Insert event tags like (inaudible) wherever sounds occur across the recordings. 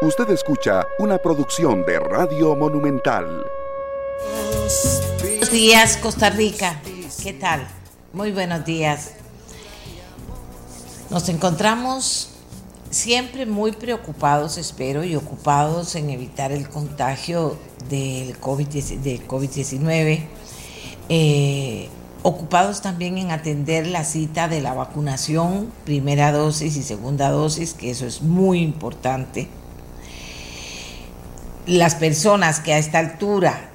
Usted escucha una producción de Radio Monumental. Buenos días, Costa Rica. ¿Qué tal? Muy buenos días. Nos encontramos siempre muy preocupados, espero, y ocupados en evitar el contagio del COVID-19. Eh, ocupados también en atender la cita de la vacunación, primera dosis y segunda dosis, que eso es muy importante las personas que a esta altura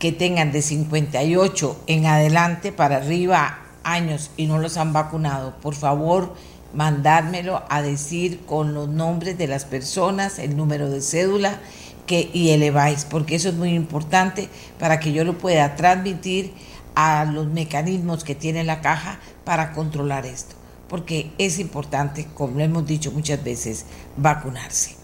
que tengan de 58 en adelante para arriba años y no los han vacunado, por favor mandármelo a decir con los nombres de las personas, el número de cédula que, y eleváis, porque eso es muy importante para que yo lo pueda transmitir a los mecanismos que tiene la caja para controlar esto, porque es importante, como hemos dicho muchas veces, vacunarse.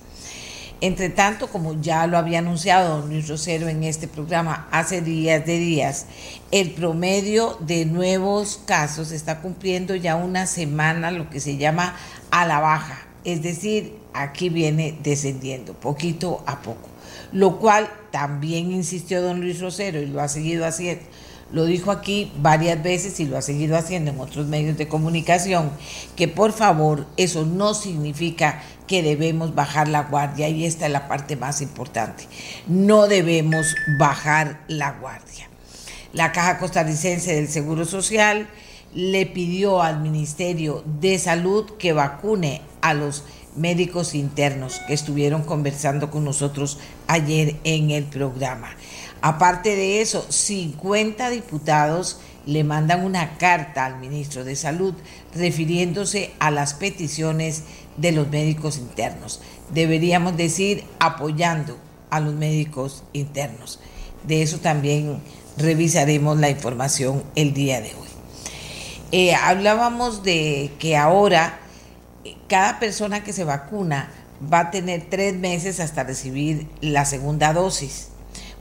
Entre tanto, como ya lo había anunciado don Luis Rosero en este programa hace días de días, el promedio de nuevos casos está cumpliendo ya una semana lo que se llama a la baja. Es decir, aquí viene descendiendo poquito a poco. Lo cual también insistió don Luis Rosero y lo ha seguido haciendo lo dijo aquí varias veces y lo ha seguido haciendo en otros medios de comunicación, que por favor eso no significa que debemos bajar la guardia y esta es la parte más importante. No debemos bajar la guardia. La Caja Costarricense del Seguro Social le pidió al Ministerio de Salud que vacune a los médicos internos que estuvieron conversando con nosotros ayer en el programa. Aparte de eso, 50 diputados le mandan una carta al ministro de Salud refiriéndose a las peticiones de los médicos internos. Deberíamos decir apoyando a los médicos internos. De eso también revisaremos la información el día de hoy. Eh, hablábamos de que ahora eh, cada persona que se vacuna va a tener tres meses hasta recibir la segunda dosis.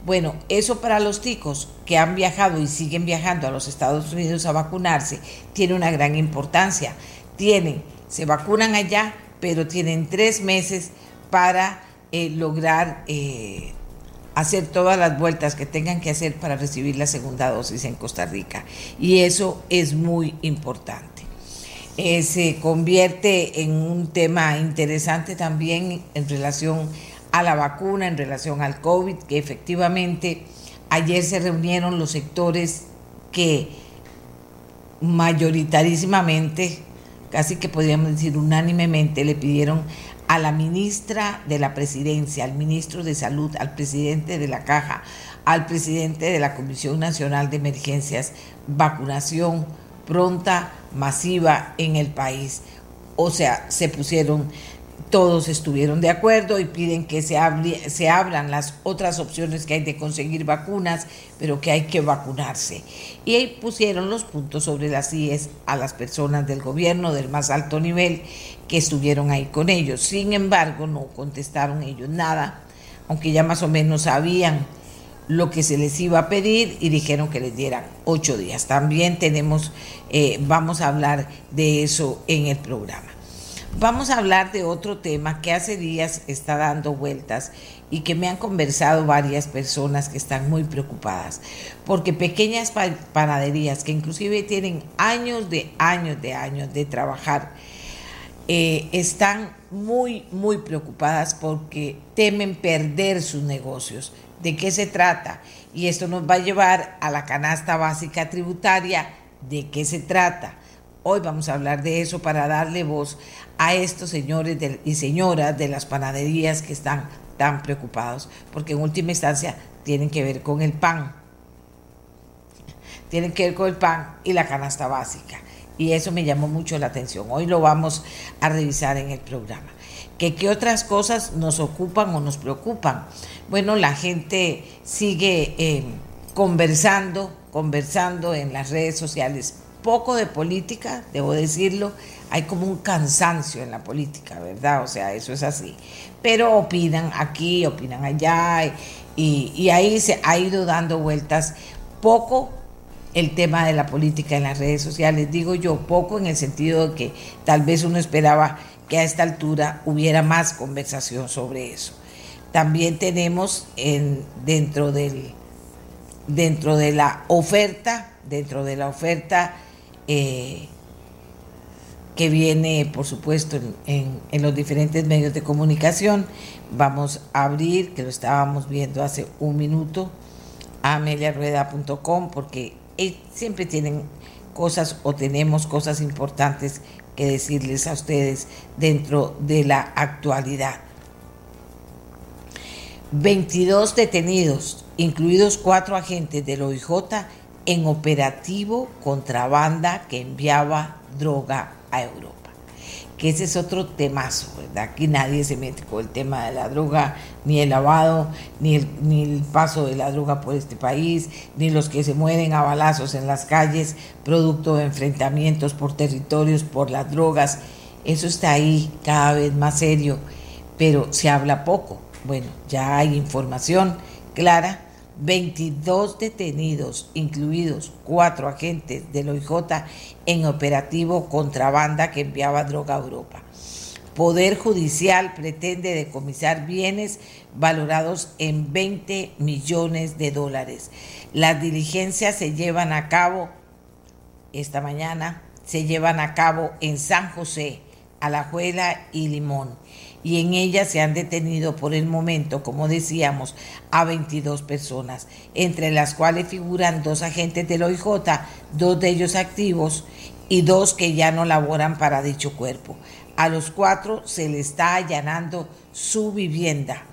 Bueno, eso para los ticos que han viajado y siguen viajando a los Estados Unidos a vacunarse tiene una gran importancia. Tienen, se vacunan allá, pero tienen tres meses para eh, lograr eh, hacer todas las vueltas que tengan que hacer para recibir la segunda dosis en Costa Rica. Y eso es muy importante. Eh, se convierte en un tema interesante también en relación a la vacuna en relación al COVID, que efectivamente ayer se reunieron los sectores que mayoritarísimamente, casi que podríamos decir unánimemente, le pidieron a la ministra de la Presidencia, al ministro de Salud, al presidente de la Caja, al presidente de la Comisión Nacional de Emergencias, vacunación pronta, masiva en el país. O sea, se pusieron todos estuvieron de acuerdo y piden que se, abran las otras opciones que hay de conseguir vacunas, pero que hay que vacunarse. Y ahí pusieron los puntos sobre las IES a las personas del gobierno del más alto nivel que estuvieron ahí con ellos. Sin embargo, no contestaron ellos nada, aunque ya más o menos sabían lo que se les iba a pedir y dijeron que les dieran ocho días. También tenemos, eh, vamos a hablar de eso en el programa. Vamos a hablar de otro tema que hace días está dando vueltas y que me han conversado varias personas que están muy preocupadas, porque pequeñas panaderías que inclusive tienen años de años de años de trabajar, eh, están muy, muy preocupadas porque temen perder sus negocios. ¿De qué se trata? Y esto nos va a llevar a la canasta básica tributaria. ¿De qué se trata? Hoy vamos a hablar de eso para darle voz a estos señores y señoras de las panaderías que están tan preocupados, porque en última instancia tienen que ver con el pan. Tienen que ver con el pan y la canasta básica. Y eso me llamó mucho la atención. Hoy lo vamos a revisar en el programa. ¿Qué, otras cosas nos ocupan o nos preocupan? Bueno, la gente sigue eh, conversando, conversando en las redes sociales poco de política, debo decirlo, hay como un cansancio en la política, ¿verdad? O sea, eso es así. Pero opinan aquí, opinan allá, y, ahí se ha ido dando vueltas poco el tema de la política en las redes sociales. Digo yo poco en el sentido de que tal vez uno esperaba que a esta altura hubiera más conversación sobre eso. También tenemos en, dentro, del, dentro de la oferta, dentro de la oferta eh, que viene, por supuesto, en, los diferentes medios de comunicación. Vamos a abrir, que lo estábamos viendo hace un minuto, a ameliarueda.com, porque siempre tienen cosas o tenemos cosas importantes que decirles a ustedes dentro de la actualidad. 22 detenidos, incluidos cuatro agentes del OIJ, en operativo contrabanda que enviaba droga a Europa. Que ese es otro temazo, ¿verdad? Aquí nadie se mete con el tema de la droga, ni el lavado, ni el, ni el paso de la droga por este país, ni los que se mueren a balazos en las calles, producto de enfrentamientos por territorios, por las drogas. Eso está ahí cada vez más serio, pero se habla poco. Bueno, ya hay información clara 22 detenidos, incluidos cuatro agentes del OIJ en operativo contrabanda que enviaba droga a Europa. Poder Judicial pretende decomisar bienes valorados en 20 millones de dólares. Las diligencias se llevan a cabo esta mañana, se llevan a cabo en San José, Alajuela y Limón y en ella se han detenido por el momento, como decíamos, a 22 personas, entre las cuales figuran dos agentes del OIJ, dos de ellos activos y dos que ya no laboran para dicho cuerpo. A los cuatro se le está allanando su vivienda.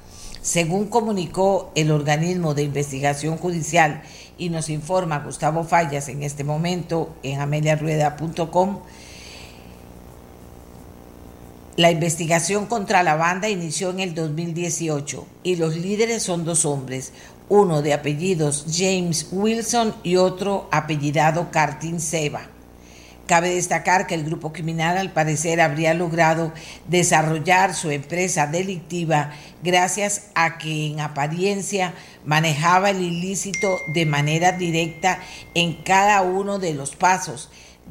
Según comunicó el organismo de investigación judicial y nos informa Gustavo Fallas en este momento en ameliarueda.com, la investigación contra la banda inició en el 2018 y los líderes son dos hombres, uno de apellidos James Wilson y otro apellidado Cartin Seba. Cabe destacar que el grupo criminal al parecer habría logrado desarrollar su empresa delictiva gracias a que en apariencia manejaba el ilícito de manera directa en cada uno de los pasos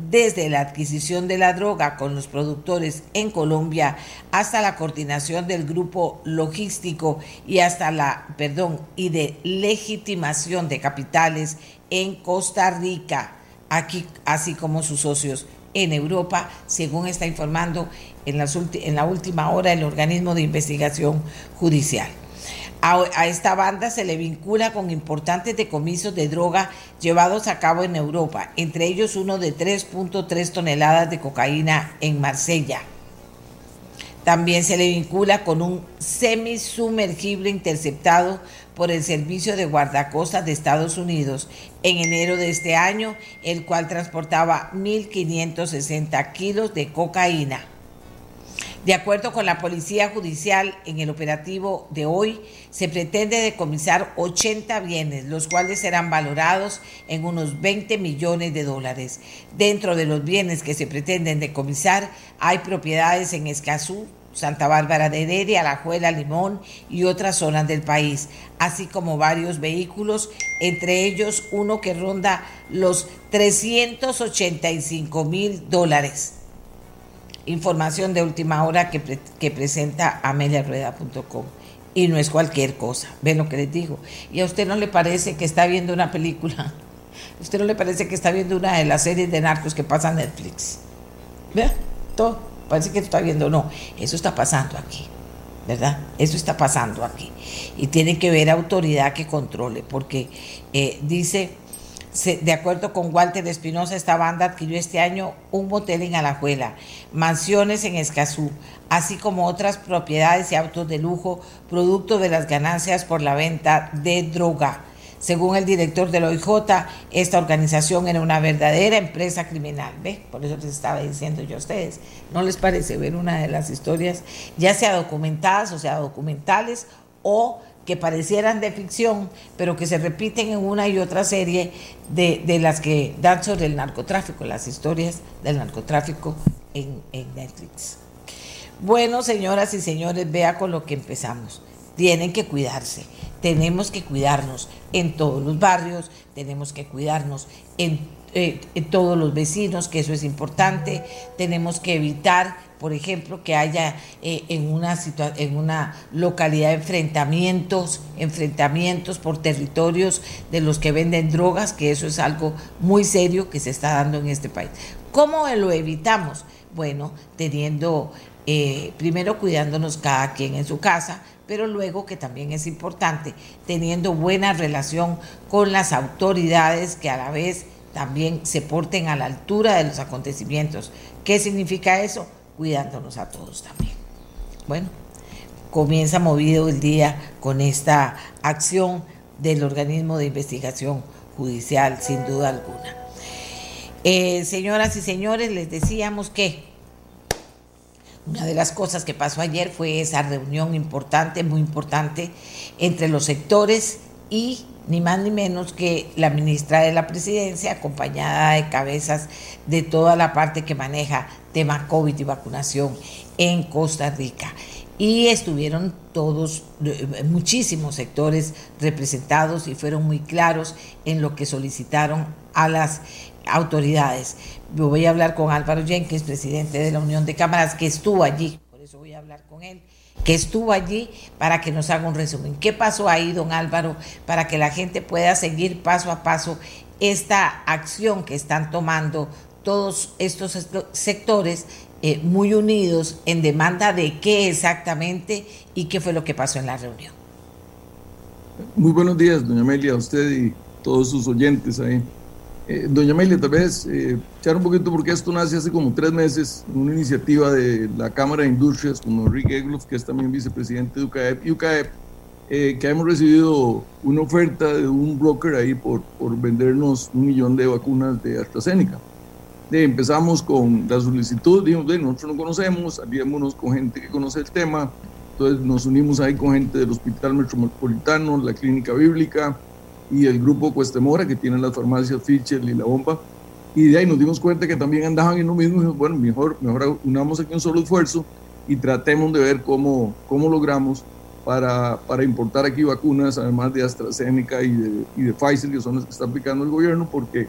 desde la adquisición de la droga con los productores en Colombia hasta la coordinación del grupo logístico y hasta la, perdón, y de legitimación de capitales en Costa Rica, aquí así como sus socios en Europa, según está informando en, en la última hora el organismo de investigación judicial. A, esta banda se le vincula con importantes decomisos de droga llevados a cabo en Europa, entre ellos uno de 3.3 toneladas de cocaína en Marsella. También se le vincula con un semisumergible interceptado por el Servicio de Guardacostas de Estados Unidos en enero de este año, el cual transportaba 1.560 kilos de cocaína. De acuerdo con la Policía Judicial, en el operativo de hoy se pretende decomisar 80 bienes, los cuales serán valorados en unos 20 millones de dólares. Dentro de los bienes que se pretenden decomisar hay propiedades en Escazú, Santa Bárbara de Heredia, Alajuela, Limón y otras zonas del país, así como varios vehículos, entre ellos uno que ronda los 385 mil dólares información de última hora que, que presenta ameliarueda.com. Y no es cualquier cosa, ven lo que les digo. ¿Y a usted no le parece que está viendo una película? ¿A (laughs) usted no le parece que está viendo una de las series de narcos que pasa Netflix? ¿Vea? Todo. Parece que está viendo. No, eso está pasando aquí. ¿Verdad? Eso está pasando aquí. Y tiene que ver autoridad que controle, porque eh, dice de acuerdo con Walter Espinosa, esta banda adquirió este año un motel en Alajuela, mansiones en Escazú, así como otras propiedades y autos de lujo, producto de las ganancias por la venta de droga. Según el director del OIJ, esta organización era una verdadera empresa criminal. ¿Ve? Por eso les estaba diciendo yo a ustedes. ¿No les parece ver una de las historias, ya sea documentadas o sea documentales, o que parecieran de ficción, pero que se repiten en una y otra serie de, las que dan sobre el narcotráfico, las historias del narcotráfico en, en Netflix. Bueno, señoras y señores, vea con lo que empezamos. tienen que cuidarse. Tenemos que cuidarnos en todos los barrios, tenemos que cuidarnos en, eh, todos los vecinos, que eso es importante. Tenemos que evitar, por ejemplo, que haya eh, en, una en una localidad enfrentamientos, enfrentamientos por territorios de los que venden drogas, que eso es algo muy serio que se está dando en este país. ¿Cómo lo evitamos? Bueno, teniendo, eh, primero cuidándonos cada quien en su casa, pero luego que también es importante, teniendo buena relación con las autoridades que a la vez también se porten a la altura de los acontecimientos. ¿Qué significa eso? Cuidándonos a todos también. Bueno, comienza movido el día con esta acción del organismo de investigación judicial, sin duda alguna. Eh, señoras y señores, les decíamos que una de las cosas que pasó ayer fue esa reunión importante, muy importante, entre los sectores y ni más ni menos que la ministra de la Presidencia, acompañada de cabezas de toda la parte que maneja tema COVID y vacunación en Costa Rica. Y estuvieron todos, eh, muchísimos sectores representados y fueron muy claros en lo que solicitaron a las autoridades. Voy a hablar con Álvaro Jenkins, presidente de la Unión de Cámaras, que estuvo allí, por eso voy a hablar con él, que estuvo allí para que nos haga un resumen. ¿Qué pasó ahí, don Álvaro, para que la gente pueda seguir paso a paso esta acción que están tomando todos estos sectores eh, muy unidos en demanda de qué exactamente y qué fue lo que pasó en la reunión? Muy buenos días, doña Amelia, a usted y todos sus oyentes ahí. Eh, doña Amelia, tal vez eh, echar un poquito porque esto nace hace como tres meses, una iniciativa de la Cámara de Industrias con Enrique Egloff, que es también vicepresidente de UCAEP, y UCAEP, eh, que hemos recibido una oferta de un broker ahí por, por vendernos un millón de vacunas de AstraZeneca. empezamos con la solicitud, dijimos, de, nosotros no conocemos, salíamos con gente que conoce el tema, entonces nos unimos ahí con gente del Hospital Metropolitano, la Clínica Bíblica, y el grupo Cuestemora, que tiene las farmacias Fischer y La Bomba. Y de ahí nos dimos cuenta que también andaban en lo mismo y dijimos, bueno, mejor, mejor unamos aquí un solo esfuerzo y tratemos de ver cómo, cómo logramos para, para importar aquí vacunas, además de AstraZeneca y de, y de Pfizer, que son las que está aplicando el gobierno, porque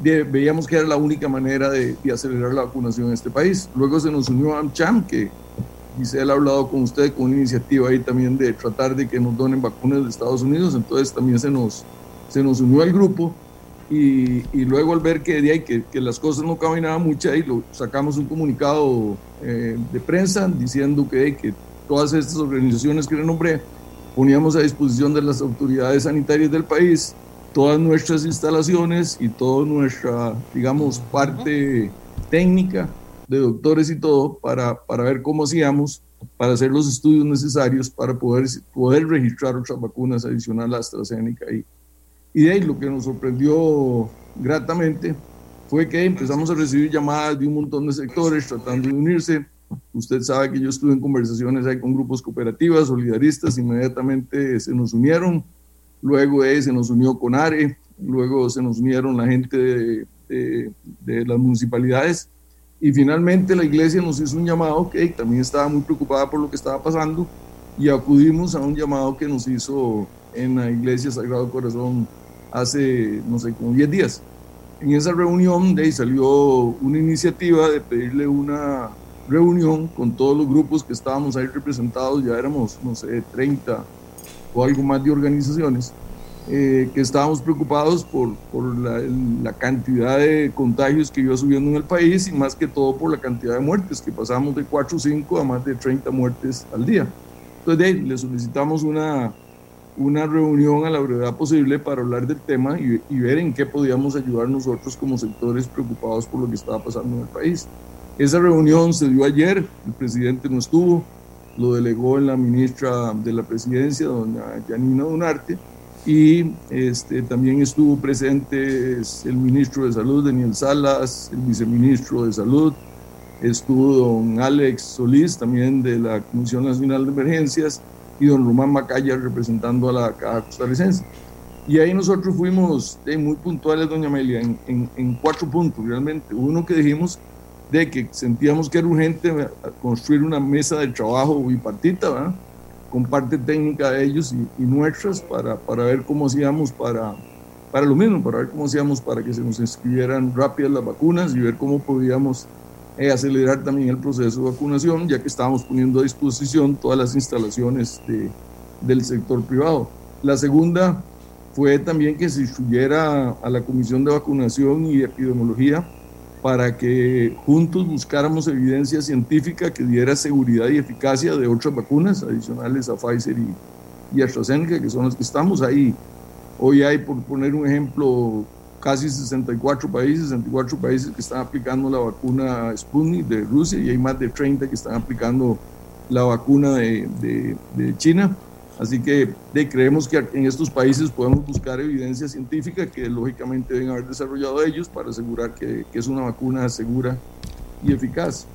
veíamos que era la única manera de, de, acelerar la vacunación en este país. Luego se nos unió AmCham, que Giselle ha hablado con usted con una iniciativa ahí también de tratar de que nos donen vacunas de Estados Unidos, entonces también se nos, se nos unió al grupo y, y luego al ver que, de ahí, que, que, las cosas no caminaban mucho, ahí lo, sacamos un comunicado eh, de prensa diciendo que, que todas estas organizaciones que le nombré poníamos a disposición de las autoridades sanitarias del país todas nuestras instalaciones y toda nuestra, digamos, parte técnica de doctores y todo para, para ver cómo hacíamos para hacer los estudios necesarios para poder, poder registrar otras vacunas adicionales a AstraZeneca y, y de ahí lo que nos sorprendió gratamente fue que empezamos a recibir llamadas de un montón de sectores tratando de unirse. Usted sabe que yo estuve en conversaciones ahí con grupos cooperativas, solidaristas, inmediatamente se nos unieron. Luego de se nos unió con ARE, luego se nos unieron la gente de, de, de las municipalidades. Y finalmente la iglesia nos hizo un llamado que también estaba muy preocupada por lo que estaba pasando y acudimos a un llamado que nos hizo en la iglesia Sagrado Corazón hace, no sé, como 10 días. En esa reunión de ahí salió una iniciativa de pedirle una reunión con todos los grupos que estábamos ahí representados, ya éramos, no sé, 30 o algo más de organizaciones, eh, que estábamos preocupados por, por la, la, cantidad de contagios que iba subiendo en el país y más que todo por la cantidad de muertes, que pasamos de 4 o 5 a más de 30 muertes al día. Entonces, de ahí, le solicitamos una, una reunión a la brevedad posible para hablar del tema y, y, ver en qué podíamos ayudar nosotros como sectores preocupados por lo que estaba pasando en el país. Esa reunión se dio ayer, el presidente no estuvo, lo delegó en la ministra de la presidencia, doña Janina Donarte, y este, también estuvo presente el ministro de Salud, Daniel Salas, el viceministro de Salud, estuvo don Alex Solís, también de la Comisión Nacional de Emergencias, y don Román Macaya representando a la Caja Costarricense. Y ahí nosotros fuimos de muy puntuales, doña Amelia, en, en, cuatro puntos realmente. Uno que dijimos de que sentíamos que era urgente construir una mesa de trabajo bipartita, ¿verdad? con parte técnica de ellos y, nuestras para, para, ver cómo hacíamos para, para lo mismo, para ver cómo hacíamos para que se nos inscribieran rápidas las vacunas y ver cómo podíamos eh, acelerar también el proceso de vacunación, ya que estábamos poniendo a disposición todas las instalaciones de, del sector privado. La segunda fue también que se instruyera a la Comisión de Vacunación y Epidemiología para que juntos buscáramos evidencia científica que diera seguridad y eficacia de otras vacunas adicionales a Pfizer y, y AstraZeneca, que son las que estamos ahí. Hoy hay, por poner un ejemplo, casi 64 países, 64 países que están aplicando la vacuna Sputnik de Rusia y hay más de 30 que están aplicando la vacuna de, de, de China. Así que creemos que en estos países podemos buscar evidencia científica que lógicamente deben haber desarrollado ellos para asegurar que, que es una vacuna segura y eficaz.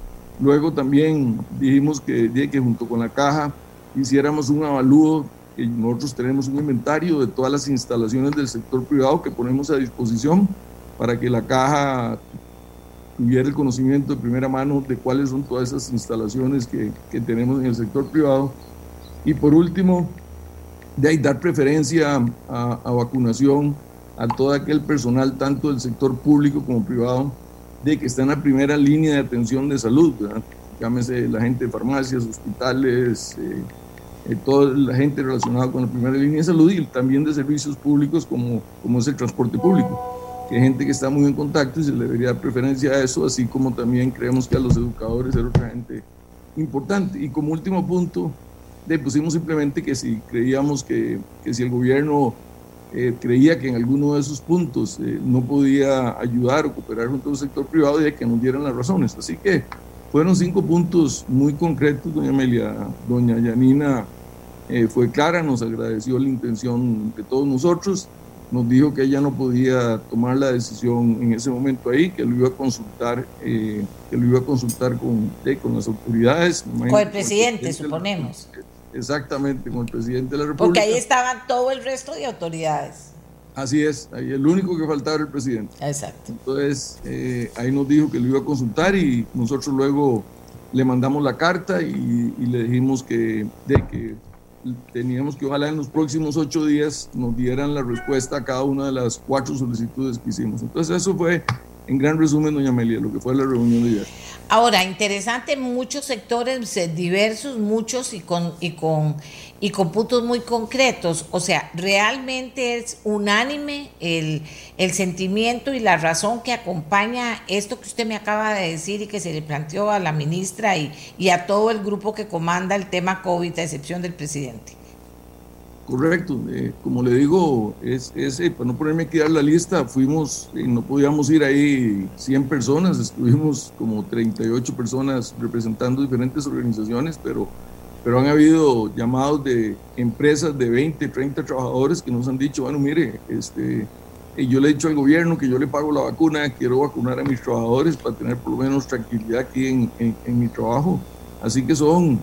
Luego también dijimos que, que junto con la caja hiciéramos un avalúo, nosotros tenemos un inventario de todas las instalaciones del sector privado que ponemos a disposición para que la caja tuviera el conocimiento de primera mano de cuáles son todas esas instalaciones que, que tenemos en el sector privado. Y por último, de ahí dar preferencia a, vacunación a todo aquel personal, tanto del sector público como privado, de que está en la primera línea de atención de salud, llámese la gente de farmacias, hospitales, eh, eh, toda la gente relacionada con la primera línea de salud y también de servicios públicos como, como es el transporte público, que hay gente que está muy en contacto y se le debería dar preferencia a eso, así como también creemos que a los educadores era otra gente importante. Y como último punto, le pusimos simplemente que si creíamos que, que si el gobierno eh, creía que en alguno de esos puntos eh, no podía ayudar o cooperar junto al sector privado, de que nos dieran las razones. Así que fueron cinco puntos muy concretos, doña Amelia. Doña Yanina eh, fue clara, nos agradeció la intención de todos nosotros, nos dijo que ella no podía tomar la decisión en ese momento ahí, que lo iba a consultar, que lo iba a consultar con, con las autoridades. Con el presidente, suponemos. Exactamente, con el presidente de la República. Porque ahí estaban todo el resto de autoridades. Así es, ahí el único que faltaba era el presidente. Exacto. Entonces, eh, ahí nos dijo que lo iba a consultar y nosotros luego le mandamos la carta y, le dijimos que, de que teníamos que ojalá en los próximos ocho días nos dieran la respuesta a cada una de las cuatro solicitudes que hicimos. Entonces, eso fue en gran resumen, doña Amelia, lo que fue la reunión de ayer. Ahora, interesante, muchos sectores eh, diversos, muchos y con, y con, y con puntos muy concretos. O sea, realmente es unánime el, el sentimiento y la razón que acompaña esto que usted me acaba de decir y que se le planteó a la ministra y, y a todo el grupo que comanda el tema COVID, a excepción del presidente. Correcto, eh, como le digo, es, es eh, para no ponerme a dar la lista, fuimos, eh, no podíamos ir ahí 100 personas, estuvimos como 38 personas representando diferentes organizaciones, pero, pero han habido llamados de empresas de 20, 30 trabajadores que nos han dicho, bueno, mire, este, yo le he dicho al gobierno que yo le pago la vacuna, quiero vacunar a mis trabajadores para tener por lo menos tranquilidad aquí en, en mi trabajo. Así que son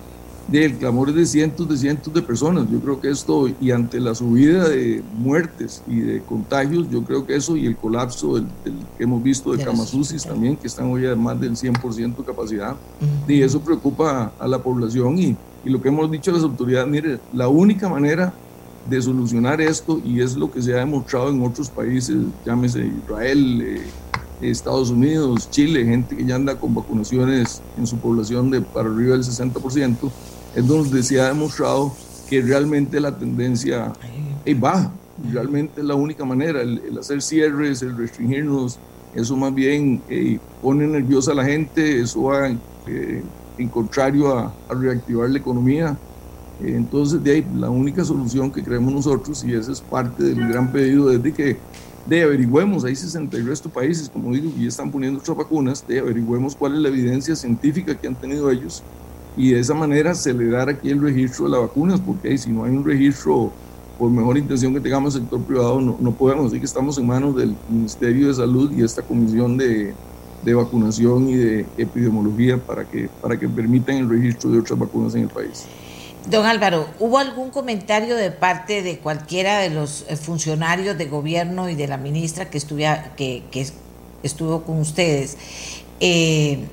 del clamor de cientos de cientos de personas. Yo creo que esto, y ante la subida de muertes y de contagios, yo creo que eso y el colapso del, que hemos visto de Camasusis también, que están hoy a más del 100% de capacidad, y eso preocupa a la población y, y lo que hemos dicho a las autoridades, mire, la única manera de solucionar esto, y es lo que se ha demostrado en otros países, llámese Israel, eh, Estados Unidos, Chile, gente que ya anda con vacunaciones en su población de para arriba del 60%, es donde se ha demostrado que realmente la tendencia es baja. Realmente es la única manera, el, hacer cierres, el restringirnos, eso más bien pone nerviosa a la gente, eso va eh, en contrario a, reactivar la economía. entonces, de ahí, la única solución que creemos nosotros, y ese es parte del gran pedido, es de que de averigüemos, hay 60 y resto países, como digo, y están poniendo otras vacunas, de averigüemos cuál es la evidencia científica que han tenido ellos y de esa manera acelerar aquí el registro de las vacunas, porque si no hay un registro, por mejor intención que tengamos el sector privado, no, no podemos. Así que estamos en manos del Ministerio de Salud y esta comisión de, de vacunación y de epidemiología para que, para que permitan el registro de otras vacunas en el país. Don Álvaro, ¿hubo algún comentario de parte de cualquiera de los eh, funcionarios de gobierno y de la ministra que, estuviera, que, que estuvo con ustedes? Eh,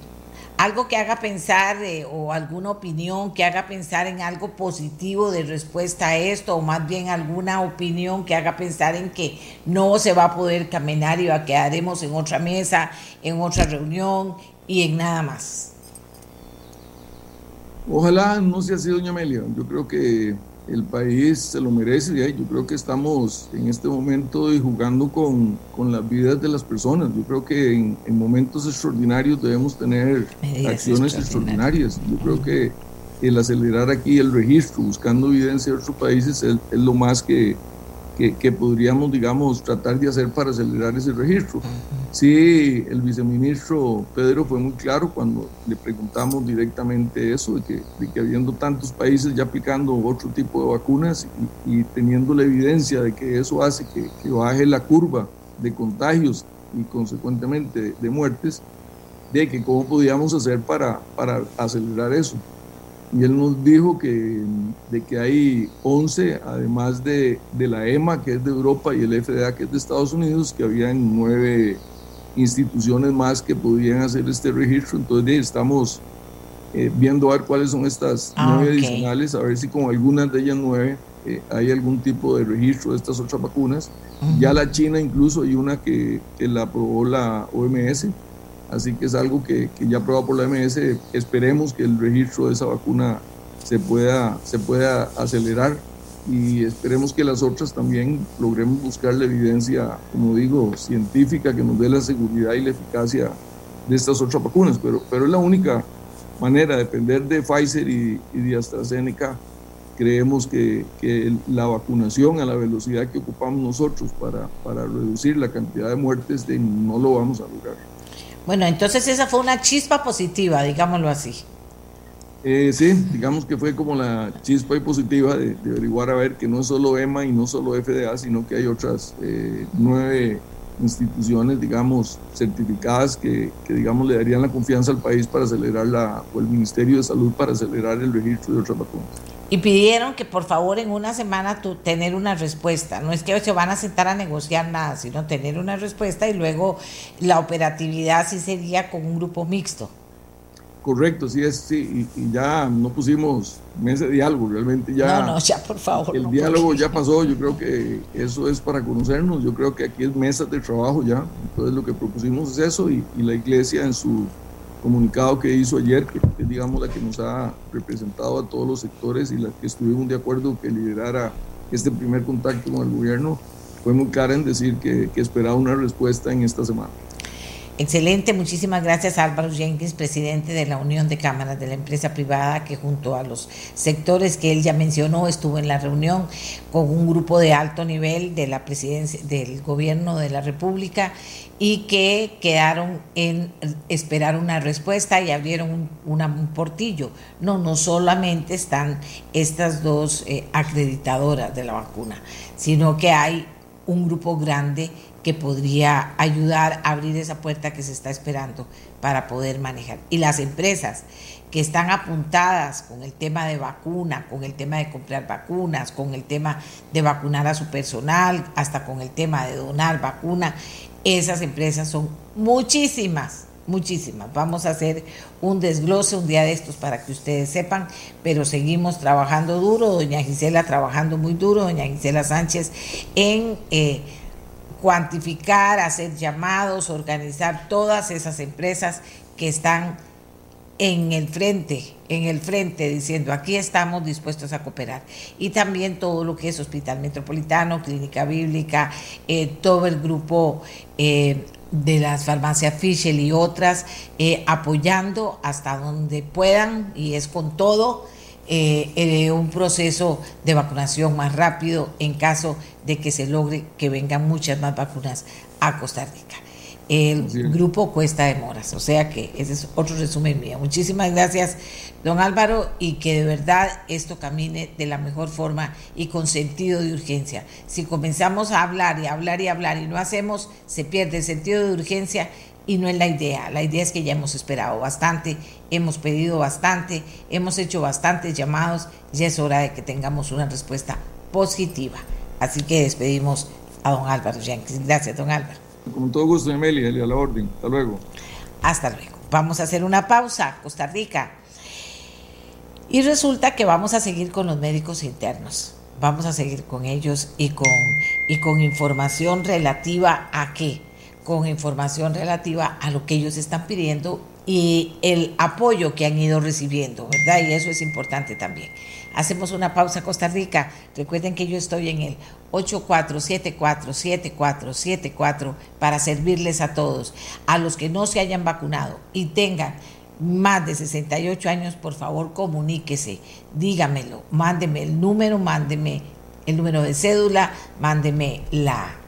algo que haga pensar eh, o alguna opinión que haga pensar en algo positivo de respuesta a esto o más bien alguna opinión que haga pensar en que no se va a poder caminar y va, quedaremos en otra mesa, en otra reunión y en nada más. Ojalá no sea así, doña Amelia. Yo creo que el país se lo merece. Yo creo que estamos en este momento jugando con, con las vidas de las personas. Yo creo que en, momentos extraordinarios debemos tener acciones extraordinarias. Yo creo que el acelerar aquí el registro, buscando evidencia de otros países, es lo más que, que, podríamos, digamos, tratar de hacer para acelerar ese registro. Sí, el viceministro Pedro fue muy claro cuando le preguntamos directamente eso, de que, de que habiendo tantos países ya aplicando otro tipo de vacunas y, teniendo la evidencia de que eso hace que, baje la curva de contagios y consecuentemente de, muertes, de que cómo podíamos hacer para, para acelerar eso y él nos dijo que, de que hay 11, además de, de, la EMA, que es de Europa, y el FDA, que es de Estados Unidos, que habían nueve instituciones más que podían hacer este registro. Entonces estamos eh, viendo a ver cuáles son estas ah, nueve adicionales, a ver si con algunas de ellas nueve eh, hay algún tipo de registro de estas otras vacunas. Ya la China incluso hay una que, que la aprobó la OMS Así que es algo que, ya aprobado por la MS. Esperemos que el registro de esa vacuna se pueda, se pueda acelerar y esperemos que las otras también logremos buscar la evidencia, como digo, científica que nos dé la seguridad y la eficacia de estas otras vacunas. Pero, pero es la única manera, de depender de Pfizer y, de AstraZeneca, creemos que, que, la vacunación a la velocidad que ocupamos nosotros para, para reducir la cantidad de muertes no lo vamos a lograr. Bueno, entonces esa fue una chispa positiva, digámoslo así. Eh, sí, digamos que fue como la chispa positiva de, averiguar a ver que no es solo EMA y no solo FDA, sino que hay otras eh, nueve instituciones, digamos, certificadas que, que, digamos, le darían la confianza al país para acelerar la, o el Ministerio de Salud para acelerar el registro de otras vacunas y pidieron que por favor en una semana tu, tener una respuesta. No es que se van a sentar a negociar nada, sino tener una respuesta y luego la operatividad sí sería con un grupo mixto. Correcto, sí es, sí, y, ya no pusimos mesa de diálogo, realmente ya. No, no, ya por favor. El diálogo ya pasó, yo creo que eso es para conocernos, yo creo que aquí es mesas de trabajo ya, entonces lo que propusimos es eso y la iglesia en su comunicado que hizo ayer, que es digamos la que nos ha representado a todos los sectores y la que estuvimos de acuerdo que liderara este primer contacto con el gobierno, fue muy clara en decir que, que esperaba una respuesta en esta semana. Excelente, muchísimas gracias Álvaro Jenkins, presidente de la Unión de Cámaras de la Empresa Privada, que junto a los sectores que él ya mencionó estuvo en la reunión con un grupo de alto nivel de la presidencia del gobierno de la República y que quedaron en esperar una respuesta y abrieron un, portillo. No, no solamente están estas dos eh, acreditadoras de la vacuna, sino que hay un grupo grande que podría ayudar a abrir esa puerta que se está esperando para poder manejar. Y las empresas que están apuntadas con el tema de vacuna, con el tema de comprar vacunas, con el tema de vacunar a su personal, hasta con el tema de donar vacuna, esas empresas son muchísimas, muchísimas. Vamos a hacer un desglose un día de estos para que ustedes sepan, pero seguimos trabajando duro, doña Gisela trabajando muy duro, doña Gisela Sánchez en... Eh, cuantificar, hacer llamados, organizar todas esas empresas que están en el frente, en el frente, diciendo aquí estamos dispuestos a cooperar. Y también todo lo que es Hospital Metropolitano, Clínica Bíblica, eh, todo el grupo eh, de las farmacias Fischel y otras, eh, apoyando hasta donde puedan, y es con todo eh, eh, un proceso de vacunación más rápido en caso de que se logre que vengan muchas más vacunas a Costa Rica. El grupo Cuesta de Moras, o sea que ese es otro resumen mío. Muchísimas gracias, don Álvaro, y que de verdad esto camine de la mejor forma y con sentido de urgencia. Si comenzamos a hablar y hablar y hablar y no hacemos, se pierde el sentido de urgencia y no es la idea. La idea es que ya hemos esperado bastante, hemos pedido bastante, hemos hecho bastantes llamados, ya es hora de que tengamos una respuesta positiva. Así que despedimos a don Álvaro Jenkins. Gracias, don Álvaro. Con todo gusto, Emilia, a la orden. Hasta luego. Hasta luego. vamos a hacer una pausa, Costa Rica. Y resulta que vamos a seguir con los médicos internos. Vamos a seguir con ellos y con, y con información relativa a qué? Con información relativa a lo que ellos están pidiendo y el apoyo que han ido recibiendo, ¿verdad? Y eso es importante también. Hacemos una pausa Costa Rica. Recuerden que yo estoy en el 84747474 para servirles a todos. A los que no se hayan vacunado y tengan más de 68 años, por favor comuníquese, dígamelo, mándeme el número, mándeme el número de cédula, mándeme la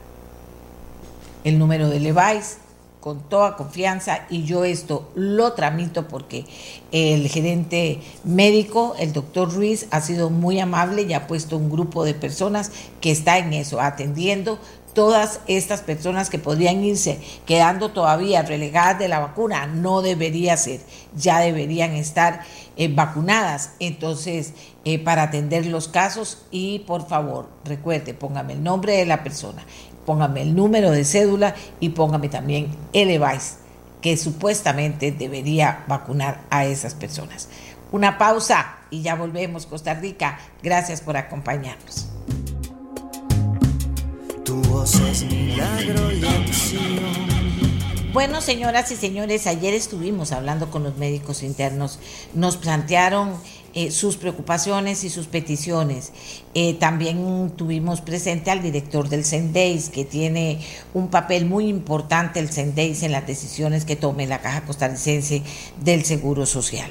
el número de Levice con toda confianza y yo esto lo tramito porque el gerente médico, el doctor Ruiz, ha sido muy amable y ha puesto un grupo de personas que está en eso, atendiendo todas estas personas que podrían irse quedando todavía relegadas de la vacuna. No debería ser, ya deberían estar eh, vacunadas. Entonces, eh, para atender los casos y por favor, recuerde, póngame el nombre de la persona, póngame el número de cédula y póngame también el device que supuestamente debería vacunar a esas personas. Una pausa y ya volvemos, Costa Rica. Gracias por acompañarnos. Tu voz es milagro y Bueno, señoras y señores, ayer estuvimos hablando con los médicos internos. Nos plantearon eh, sus preocupaciones y sus peticiones. Eh, también tuvimos presente al director del CENDEIS, que tiene un papel muy importante el CENDEIS en las decisiones que tome la Caja Costarricense del Seguro Social.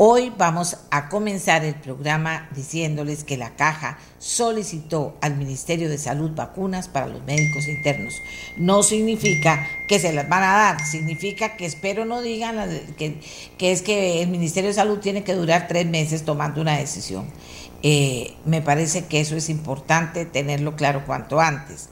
Hoy vamos a comenzar el programa diciéndoles que la caja solicitó al Ministerio de Salud vacunas para los médicos internos. No significa que se las van a dar, significa que espero no digan que, es que el Ministerio de Salud tiene que durar tres meses tomando una decisión. Eh, me parece que eso es importante tenerlo claro cuanto antes.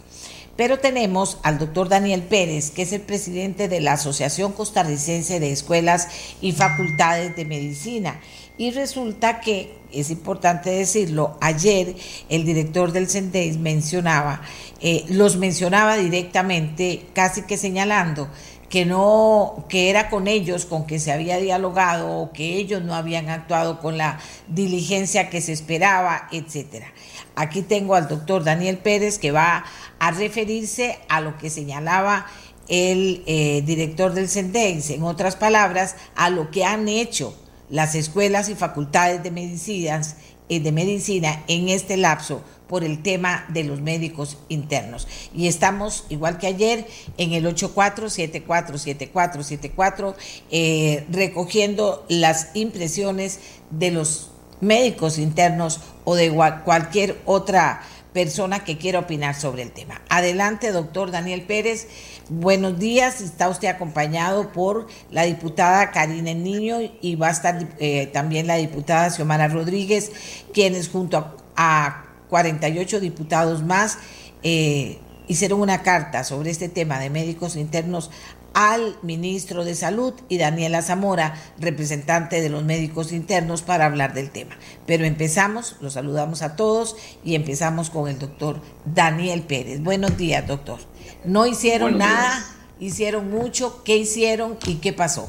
Pero tenemos al doctor Daniel Pérez, que es el presidente de la Asociación Costarricense de Escuelas y Facultades de Medicina. Y resulta que, es importante decirlo, ayer el director del CENDEIS mencionaba, eh, los mencionaba directamente, casi que señalando que no, que era con ellos con que se había dialogado o que ellos no habían actuado con la diligencia que se esperaba, etcétera. Aquí tengo al doctor Daniel Pérez que va a referirse a lo que señalaba el eh, director del CENDEX, en otras palabras, a lo que han hecho las escuelas y facultades de, medicinas, eh, de medicina en este lapso por el tema de los médicos internos. Y estamos, igual que ayer, en el 84747474, eh, recogiendo las impresiones de los médicos internos o de cualquier otra persona que quiera opinar sobre el tema. Adelante, doctor Daniel Pérez. Buenos días. Está usted acompañado por la diputada Karina Niño y va a estar eh, también la diputada Xiomara Rodríguez, quienes junto a, 48 diputados más eh, hicieron una carta sobre este tema de médicos internos al ministro de Salud y Daniela Zamora, representante de los médicos internos, para hablar del tema. Pero empezamos, los saludamos a todos y empezamos con el doctor Daniel Pérez. Buenos días, doctor. No hicieron nada, hicieron mucho. ¿Qué hicieron y qué pasó?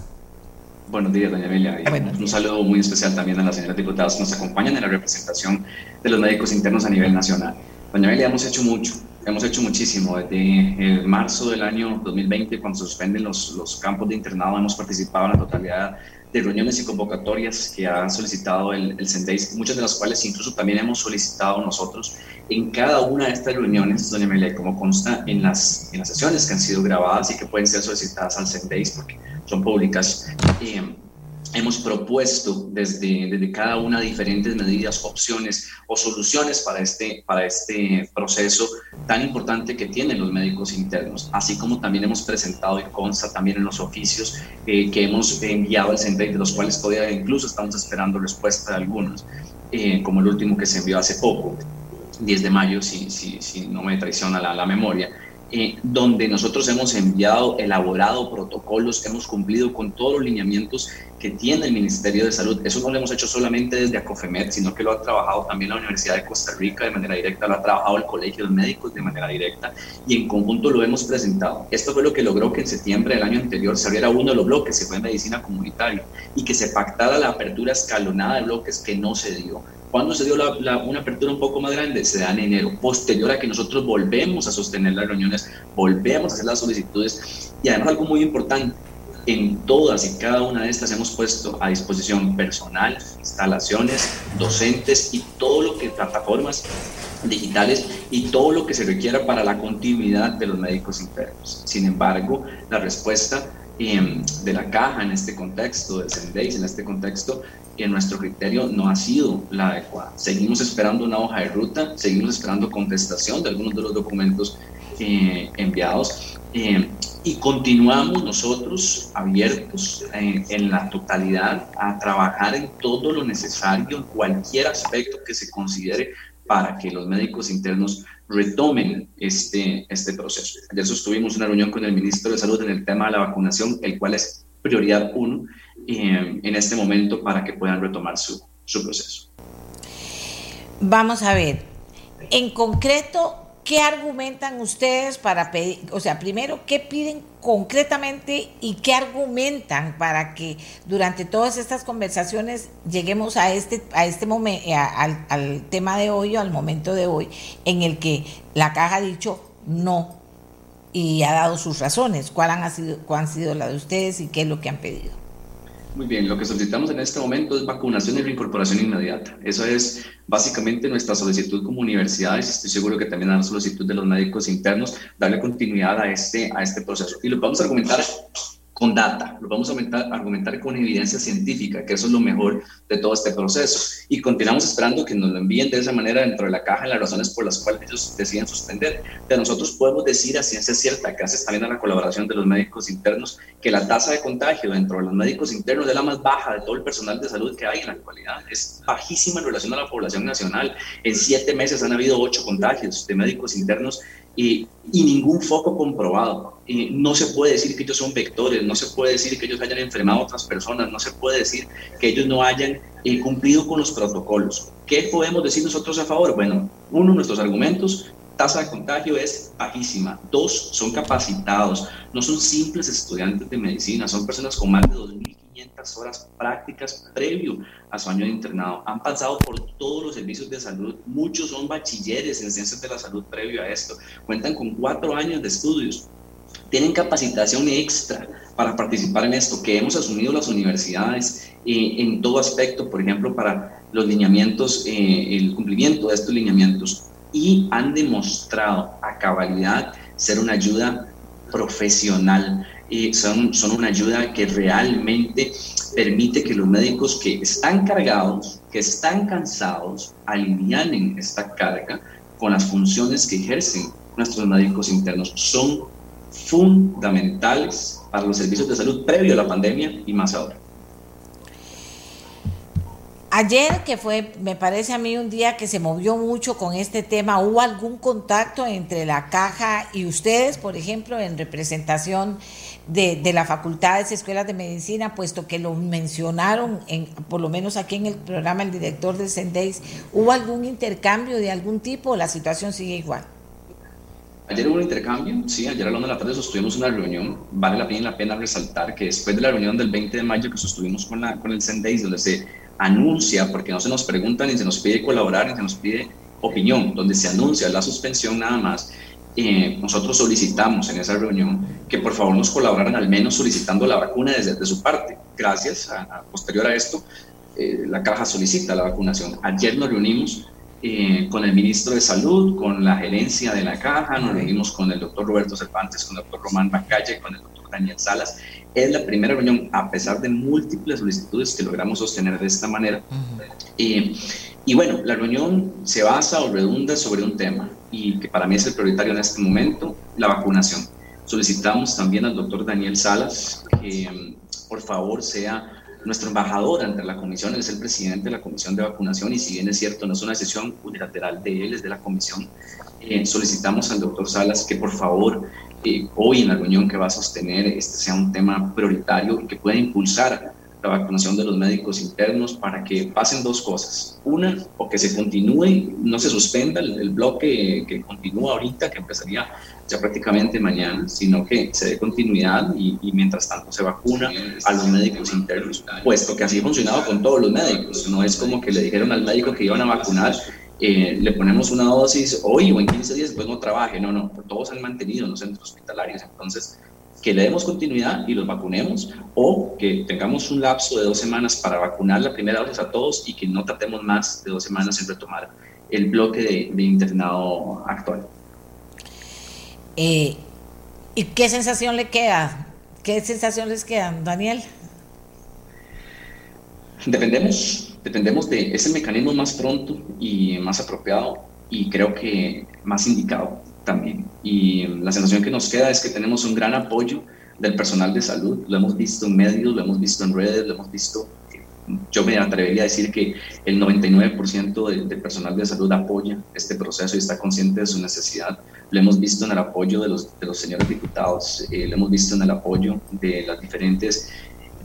Buenos días, doña Emilia. un saludo muy especial también a las señoras diputadas que nos acompañan en la representación de los médicos internos a nivel nacional. Doña Emilia, hemos hecho mucho Hemos hecho muchísimo. Desde el marzo del año 2020, cuando se suspenden los, los campos de internado, hemos participado en la totalidad de reuniones y convocatorias que han solicitado el, el CENDEIS, muchas de las cuales incluso también hemos solicitado nosotros. En cada una de estas reuniones, doña como consta en las, en las sesiones que han sido grabadas y que pueden ser solicitadas al CENDEIS porque son públicas, eh, hemos propuesto desde, desde cada una diferentes medidas, opciones o soluciones para este, para este proceso tan importante que tienen los médicos internos, así como también hemos presentado y consta también en los oficios eh, que hemos enviado al CENTEI, de los cuales todavía incluso estamos esperando respuesta de algunos, eh, como el último que se envió hace poco, 10 de mayo, si, si, si no me traiciona la memoria, eh, donde nosotros hemos enviado, elaborado protocolos, hemos cumplido con todos los lineamientos que tiene el Ministerio de Salud. Eso no lo hemos hecho solamente desde ACOFEMED, sino que lo ha trabajado también la Universidad de Costa Rica de manera directa, lo ha trabajado el Colegio de Médicos de manera directa y en conjunto lo hemos presentado. Esto fue lo que logró que en septiembre del año anterior se abriera uno de los bloques, se fue en medicina comunitaria, y que se pactara la apertura escalonada de bloques que no se dio. ¿Cuándo se dio una apertura un poco más grande? Se da en enero, posterior a que nosotros volvemos a sostener las reuniones, volvemos a hacer las solicitudes y además algo muy importante, en todas y cada una de estas hemos puesto a disposición personal, instalaciones, docentes y todo lo que plataformas digitales y todo lo que se requiera para la continuidad de los médicos internos. Sin embargo, la respuesta em, de la caja en este contexto, de Sendeis en este contexto, en nuestro criterio no ha sido la adecuada. Seguimos esperando una hoja de ruta, seguimos esperando contestación de algunos de los documentos eh, enviados eh, y continuamos nosotros abiertos eh, en la totalidad a trabajar en todo lo necesario, en cualquier aspecto que se considere para que los médicos internos retomen este, este proceso. Ayer sostuvimos una reunión con el ministro de Salud en el tema de la vacunación, el cual es prioridad uno eh, en este momento para que puedan retomar su, su proceso. Vamos a ver, en concreto, ¿qué argumentan ustedes para pedir, o sea, primero, qué piden concretamente y qué argumentan para que durante todas estas conversaciones lleguemos a este, a este momento, al, al tema de hoy o al momento de hoy, en el que la caja ha dicho no y ha dado sus razones, cuáles han sido, cuál han sido las de ustedes y qué es lo que han pedido? Muy bien, lo que solicitamos en este momento es vacunación y reincorporación inmediata. Eso es básicamente nuestra solicitud como universidades. Estoy seguro que también la solicitud de los médicos internos, darle continuidad a este, a este proceso. Y lo vamos a argumentar con data, lo vamos a argumentar, argumentar con evidencia científica, que eso es lo mejor de todo este proceso. Y continuamos esperando que nos lo envíen de esa manera dentro de la caja en las razones por las cuales ellos deciden suspender. Pero nosotros podemos decir a ciencia cierta, gracias también a la colaboración de los médicos internos, que la tasa de contagio dentro de los médicos internos es la más baja de todo el personal de salud que hay en la actualidad. Es bajísima en relación a la población nacional. En siete meses han habido ocho contagios de médicos internos y, ningún foco comprobado. Y no se puede decir que ellos son vectores, no se puede decir que ellos hayan enfermado a otras personas, no se puede decir que ellos no hayan eh, cumplido con los protocolos. ¿Qué podemos decir nosotros a favor? Bueno, uno, nuestros argumentos, tasa de contagio es bajísima. Dos, son capacitados, no son simples estudiantes de medicina, son personas con más de 2.500 horas prácticas previo a su año de internado. Han pasado por todos los servicios de salud, muchos son bachilleres en ciencias de la salud previo a esto, cuentan con cuatro años de estudios, tienen capacitación extra para participar en esto, que hemos asumido las universidades eh, en todo aspecto, por ejemplo, para los lineamientos, eh, el cumplimiento de estos lineamientos, y han demostrado a cabalidad ser una ayuda profesional, y son, son una ayuda que realmente permite que los médicos que están cargados, que están cansados, alivianen esta carga con las funciones que ejercen nuestros médicos internos. Son fundamentales para los servicios de salud previo a la pandemia y más ahora. Ayer, que fue, me parece a mí un día que se movió mucho con este tema, ¿hubo algún contacto entre la caja y ustedes, por ejemplo, en representación de, de las facultades escuelas de medicina, puesto que lo mencionaron, en, por lo menos aquí en el programa, el director del CENDEIS, ¿hubo algún intercambio de algún tipo o la situación sigue igual? Ayer hubo un intercambio, sí, ayer a las de la tarde sostuvimos una reunión, vale la pena, la pena resaltar que después de la reunión del 20 de mayo que sostuvimos con, la, con el CENDEIS, donde se anuncia, porque no se nos pregunta ni se nos pide colaborar, ni se nos pide opinión, donde se anuncia la suspensión nada más, eh, nosotros solicitamos en esa reunión que por favor nos colaboraran al menos solicitando la vacuna desde de su parte. Gracias, a, posterior a esto, eh, la caja solicita la vacunación. Ayer nos reunimos eh, con el ministro de Salud, con la gerencia de la caja, nos reunimos con el doctor Roberto Cervantes, con el doctor Román Bacalle, con el doctor Daniel Salas. Es la primera reunión, a pesar de múltiples solicitudes que logramos sostener de esta manera. y bueno, la reunión se basa o redunda sobre un tema y que para mí es el prioritario en este momento, la vacunación. Solicitamos también al doctor Daniel Salas que por favor sea nuestro embajador ante la comisión, él es el presidente de la comisión de vacunación y si bien es cierto, no es una decisión unilateral de él, es de la comisión, eh, solicitamos al doctor Salas que por favor eh, hoy en la reunión que va a sostener este sea un tema prioritario y que pueda impulsar la vacunación de los médicos internos para que pasen dos cosas. Una, o que se continúe, no se suspenda el, bloque que continúa ahorita, que empezaría ya prácticamente mañana, sino que se dé continuidad y, mientras tanto se vacuna a los médicos internos, puesto que así ha funcionado con todos los médicos. No es como que le dijeron al médico que iban a vacunar eh, le ponemos una dosis hoy o en 15 días, después no trabaje. No, no, todos han mantenido en los centros hospitalarios. Entonces, que le demos continuidad y los vacunemos o que tengamos un lapso de dos semanas para vacunar la primera dosis a todos y que no tratemos más de dos semanas en retomar el bloque de, internado actual. Eh, ¿Y qué sensación le queda? ¿Qué sensación les queda, Daniel? Dependemos, dependemos de, es el mecanismo más pronto y más apropiado y creo que más indicado también. Y la sensación que nos queda es que tenemos un gran apoyo del personal de salud. Lo hemos visto en medios, lo hemos visto en redes, lo hemos visto. Yo me atrevería a decir que el 99% del personal de salud apoya este proceso y está consciente de su necesidad. Lo hemos visto en el apoyo de los, de los señores diputados, eh, lo hemos visto en el apoyo de las diferentes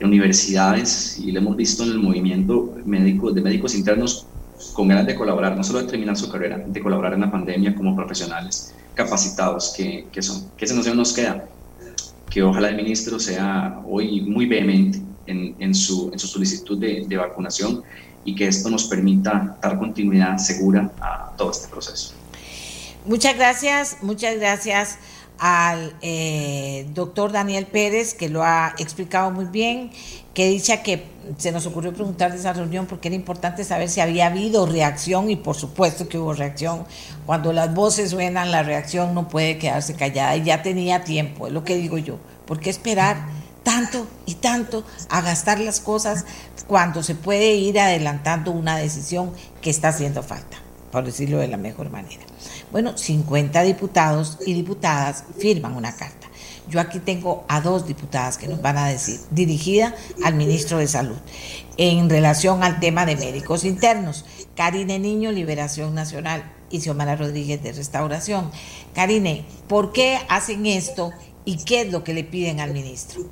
universidades y lo hemos visto en el movimiento médico, de médicos internos con ganas de colaborar, no solo de terminar su carrera, de colaborar en la pandemia como profesionales capacitados que, que son. ¿Qué sensación nos queda? Que ojalá el ministro sea hoy muy vehemente en, en, su, en su, solicitud de, de, vacunación y que esto nos permita dar continuidad segura a todo este proceso. Muchas gracias, muchas gracias al eh, doctor Daniel Pérez, que lo ha explicado muy bien, que dicha que se nos ocurrió preguntar de esa reunión porque era importante saber si había habido reacción y por supuesto que hubo reacción. Cuando las voces suenan, la reacción no puede quedarse callada y ya tenía tiempo, es lo que digo yo. ¿Por qué esperar tanto y tanto a gastar las cosas cuando se puede ir adelantando una decisión que está haciendo falta, por decirlo de la mejor manera? Bueno, 50 diputados y diputadas firman una carta. Yo aquí tengo a dos diputadas que nos van a decir, dirigida al ministro de Salud, en relación al tema de médicos internos. Karine Niño, Liberación Nacional, y Xiomara Rodríguez de Restauración. Karine, ¿por qué hacen esto y qué es lo que le piden al ministro?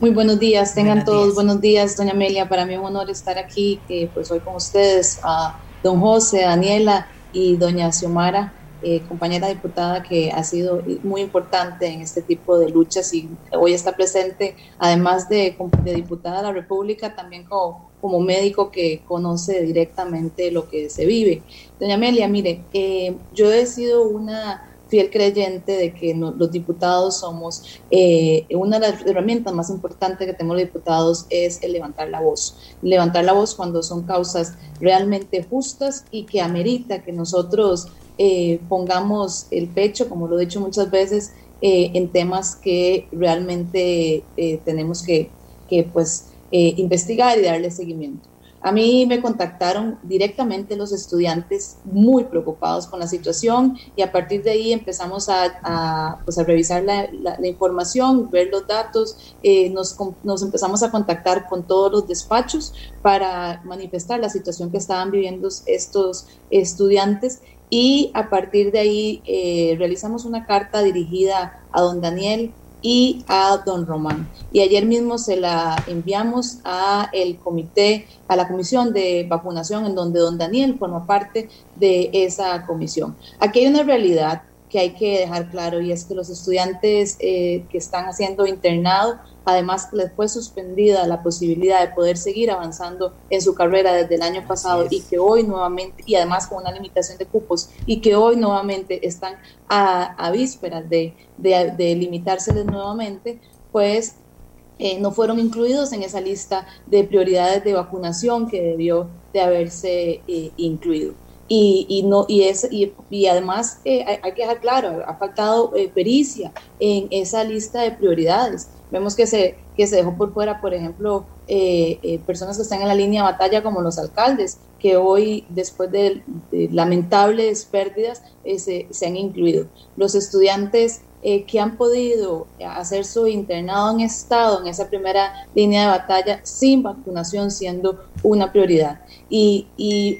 Muy buenos días, tengan todos buenos días, doña Amelia. Para mí es un honor estar aquí, que pues hoy con ustedes, a don José, Daniela y doña Xiomara, eh, compañera diputada que ha sido muy importante en este tipo de luchas y hoy está presente, además de, de diputada de la República, también como, como, médico que conoce directamente lo que se vive. Doña Amelia, mire, eh, yo he sido una fiel creyente de que los diputados somos, eh, una de las herramientas más importantes que tenemos los diputados es el levantar la voz. Levantar la voz cuando son causas realmente justas y que amerita que nosotros eh, pongamos el pecho, como lo he dicho muchas veces, eh, en temas que realmente tenemos que, que pues, investigar y darle seguimiento. A mí me contactaron directamente los estudiantes muy preocupados con la situación y a partir de ahí empezamos a, pues a revisar la, información, ver los datos, eh, nos, nos, empezamos a contactar con todos los despachos para manifestar la situación que estaban viviendo estos estudiantes y a partir de ahí eh, realizamos una carta dirigida a don Daniel y a don Román. Y ayer mismo se la enviamos a el comité, a la comisión de vacunación, en donde don Daniel forma parte de esa comisión. Aquí hay una realidad que hay que dejar claro y es que los estudiantes eh, que están haciendo internado además les fue suspendida la posibilidad de poder seguir avanzando en su carrera desde el año pasado y que hoy nuevamente, y además con una limitación de cupos, y que hoy nuevamente están a, vísperas de, de, limitárseles nuevamente, pues eh, no fueron incluidos en esa lista de prioridades de vacunación que debió de haberse eh, incluido. Y, y, no, y, es, y, y además eh, hay, que dejar claro, ha faltado eh, pericia en esa lista de prioridades. Vemos que se, que se dejó por fuera, por ejemplo, eh, personas que están en la línea de batalla como los alcaldes, que hoy, después de, lamentables pérdidas, se, se, han incluido. Los estudiantes que han podido hacer su internado en estado en esa primera línea de batalla sin vacunación siendo una prioridad. Y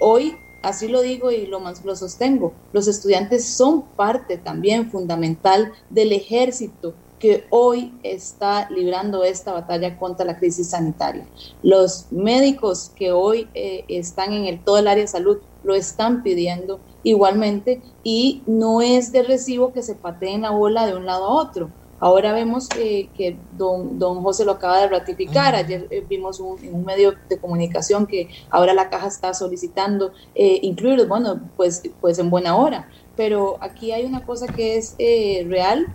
hoy así lo digo y lo, lo sostengo, los estudiantes son parte también fundamental del ejército que hoy está librando esta batalla contra la crisis sanitaria. Los médicos que hoy eh, están en el, todo el área de salud lo están pidiendo igualmente y no es de recibo que se pateen la bola de un lado a otro. Ahora vemos que, que don, don, José lo acaba de ratificar. Ayer eh, vimos un, en un medio de comunicación que ahora la caja está solicitando eh, incluirlos, bueno, pues, pues en buena hora. Pero aquí hay una cosa que es eh, real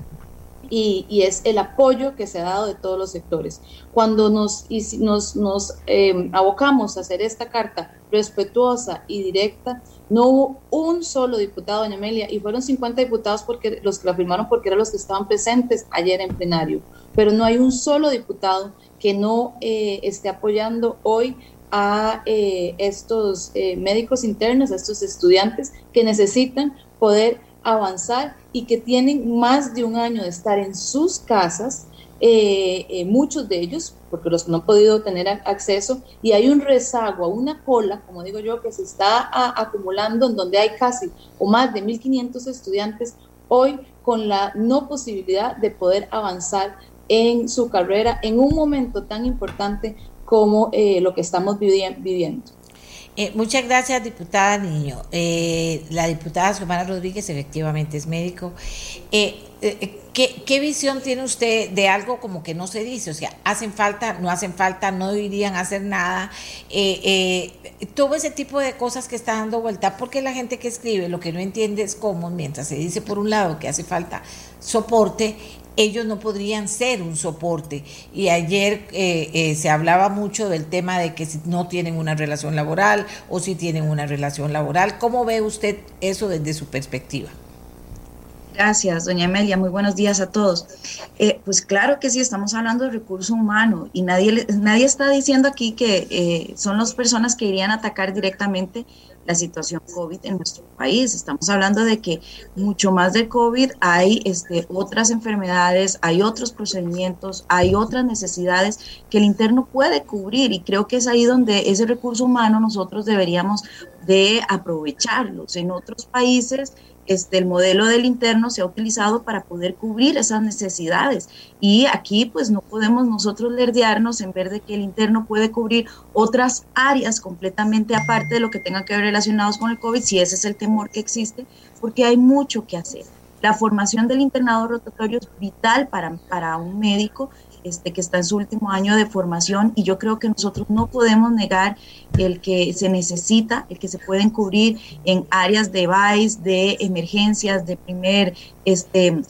y, y, es el apoyo que se ha dado de todos los sectores. Cuando nos, nos, nos eh, abocamos a hacer esta carta respetuosa y directa, no hubo un solo diputado, doña Amelia, y fueron 50 diputados porque los que la firmaron porque eran los que estaban presentes ayer en plenario, pero no hay un solo diputado que no eh, esté apoyando hoy a eh, estos eh, médicos internos, a estos estudiantes que necesitan poder avanzar y que tienen más de un año de estar en sus casas eh, eh, muchos de ellos, porque los que no han podido tener acceso, y hay un rezago, una cola, como digo yo, que se está acumulando en donde hay casi o más de 1.500 estudiantes hoy con la no posibilidad de poder avanzar en su carrera en un momento tan importante como eh, lo que estamos viviendo. Muchas gracias, diputada Niño. la diputada Xiomara Rodríguez efectivamente es médico. ¿Qué, visión tiene usted de algo como que no se dice? O sea, ¿hacen falta, no hacen falta, no deberían hacer nada? Eh, eh, todo ese tipo de cosas que está dando vuelta, porque la gente que escribe lo que no entiende es cómo, mientras se dice por un lado que hace falta soporte, ellos no podrían ser un soporte. Y ayer eh, se hablaba mucho del tema de que si no tienen una relación laboral o si tienen una relación laboral. ¿Cómo ve usted eso desde su perspectiva? Gracias, doña Amelia. Muy buenos días a todos. Eh, pues claro que sí, estamos hablando de recurso humano y nadie, nadie está diciendo aquí que eh, son las personas que irían a atacar directamente la situación COVID en nuestro país. Estamos hablando de que mucho más de COVID hay este, otras enfermedades, hay otros procedimientos, hay otras necesidades que el interno puede cubrir y creo que es ahí donde ese recurso humano nosotros deberíamos de aprovecharlos. En otros países este, el modelo del interno se ha utilizado para poder cubrir esas necesidades. Y aquí pues no podemos nosotros lerdearnos en ver de que el interno puede cubrir otras áreas completamente aparte de lo que tenga que ver relacionados con el COVID, si ese es el temor que existe, porque hay mucho que hacer. La formación del internado rotatorio es vital para, para un médico este, que está en su último año de formación y yo creo que nosotros no podemos negar el que se necesita, el que se pueden cubrir en áreas de VICE, de emergencias, de primer, este,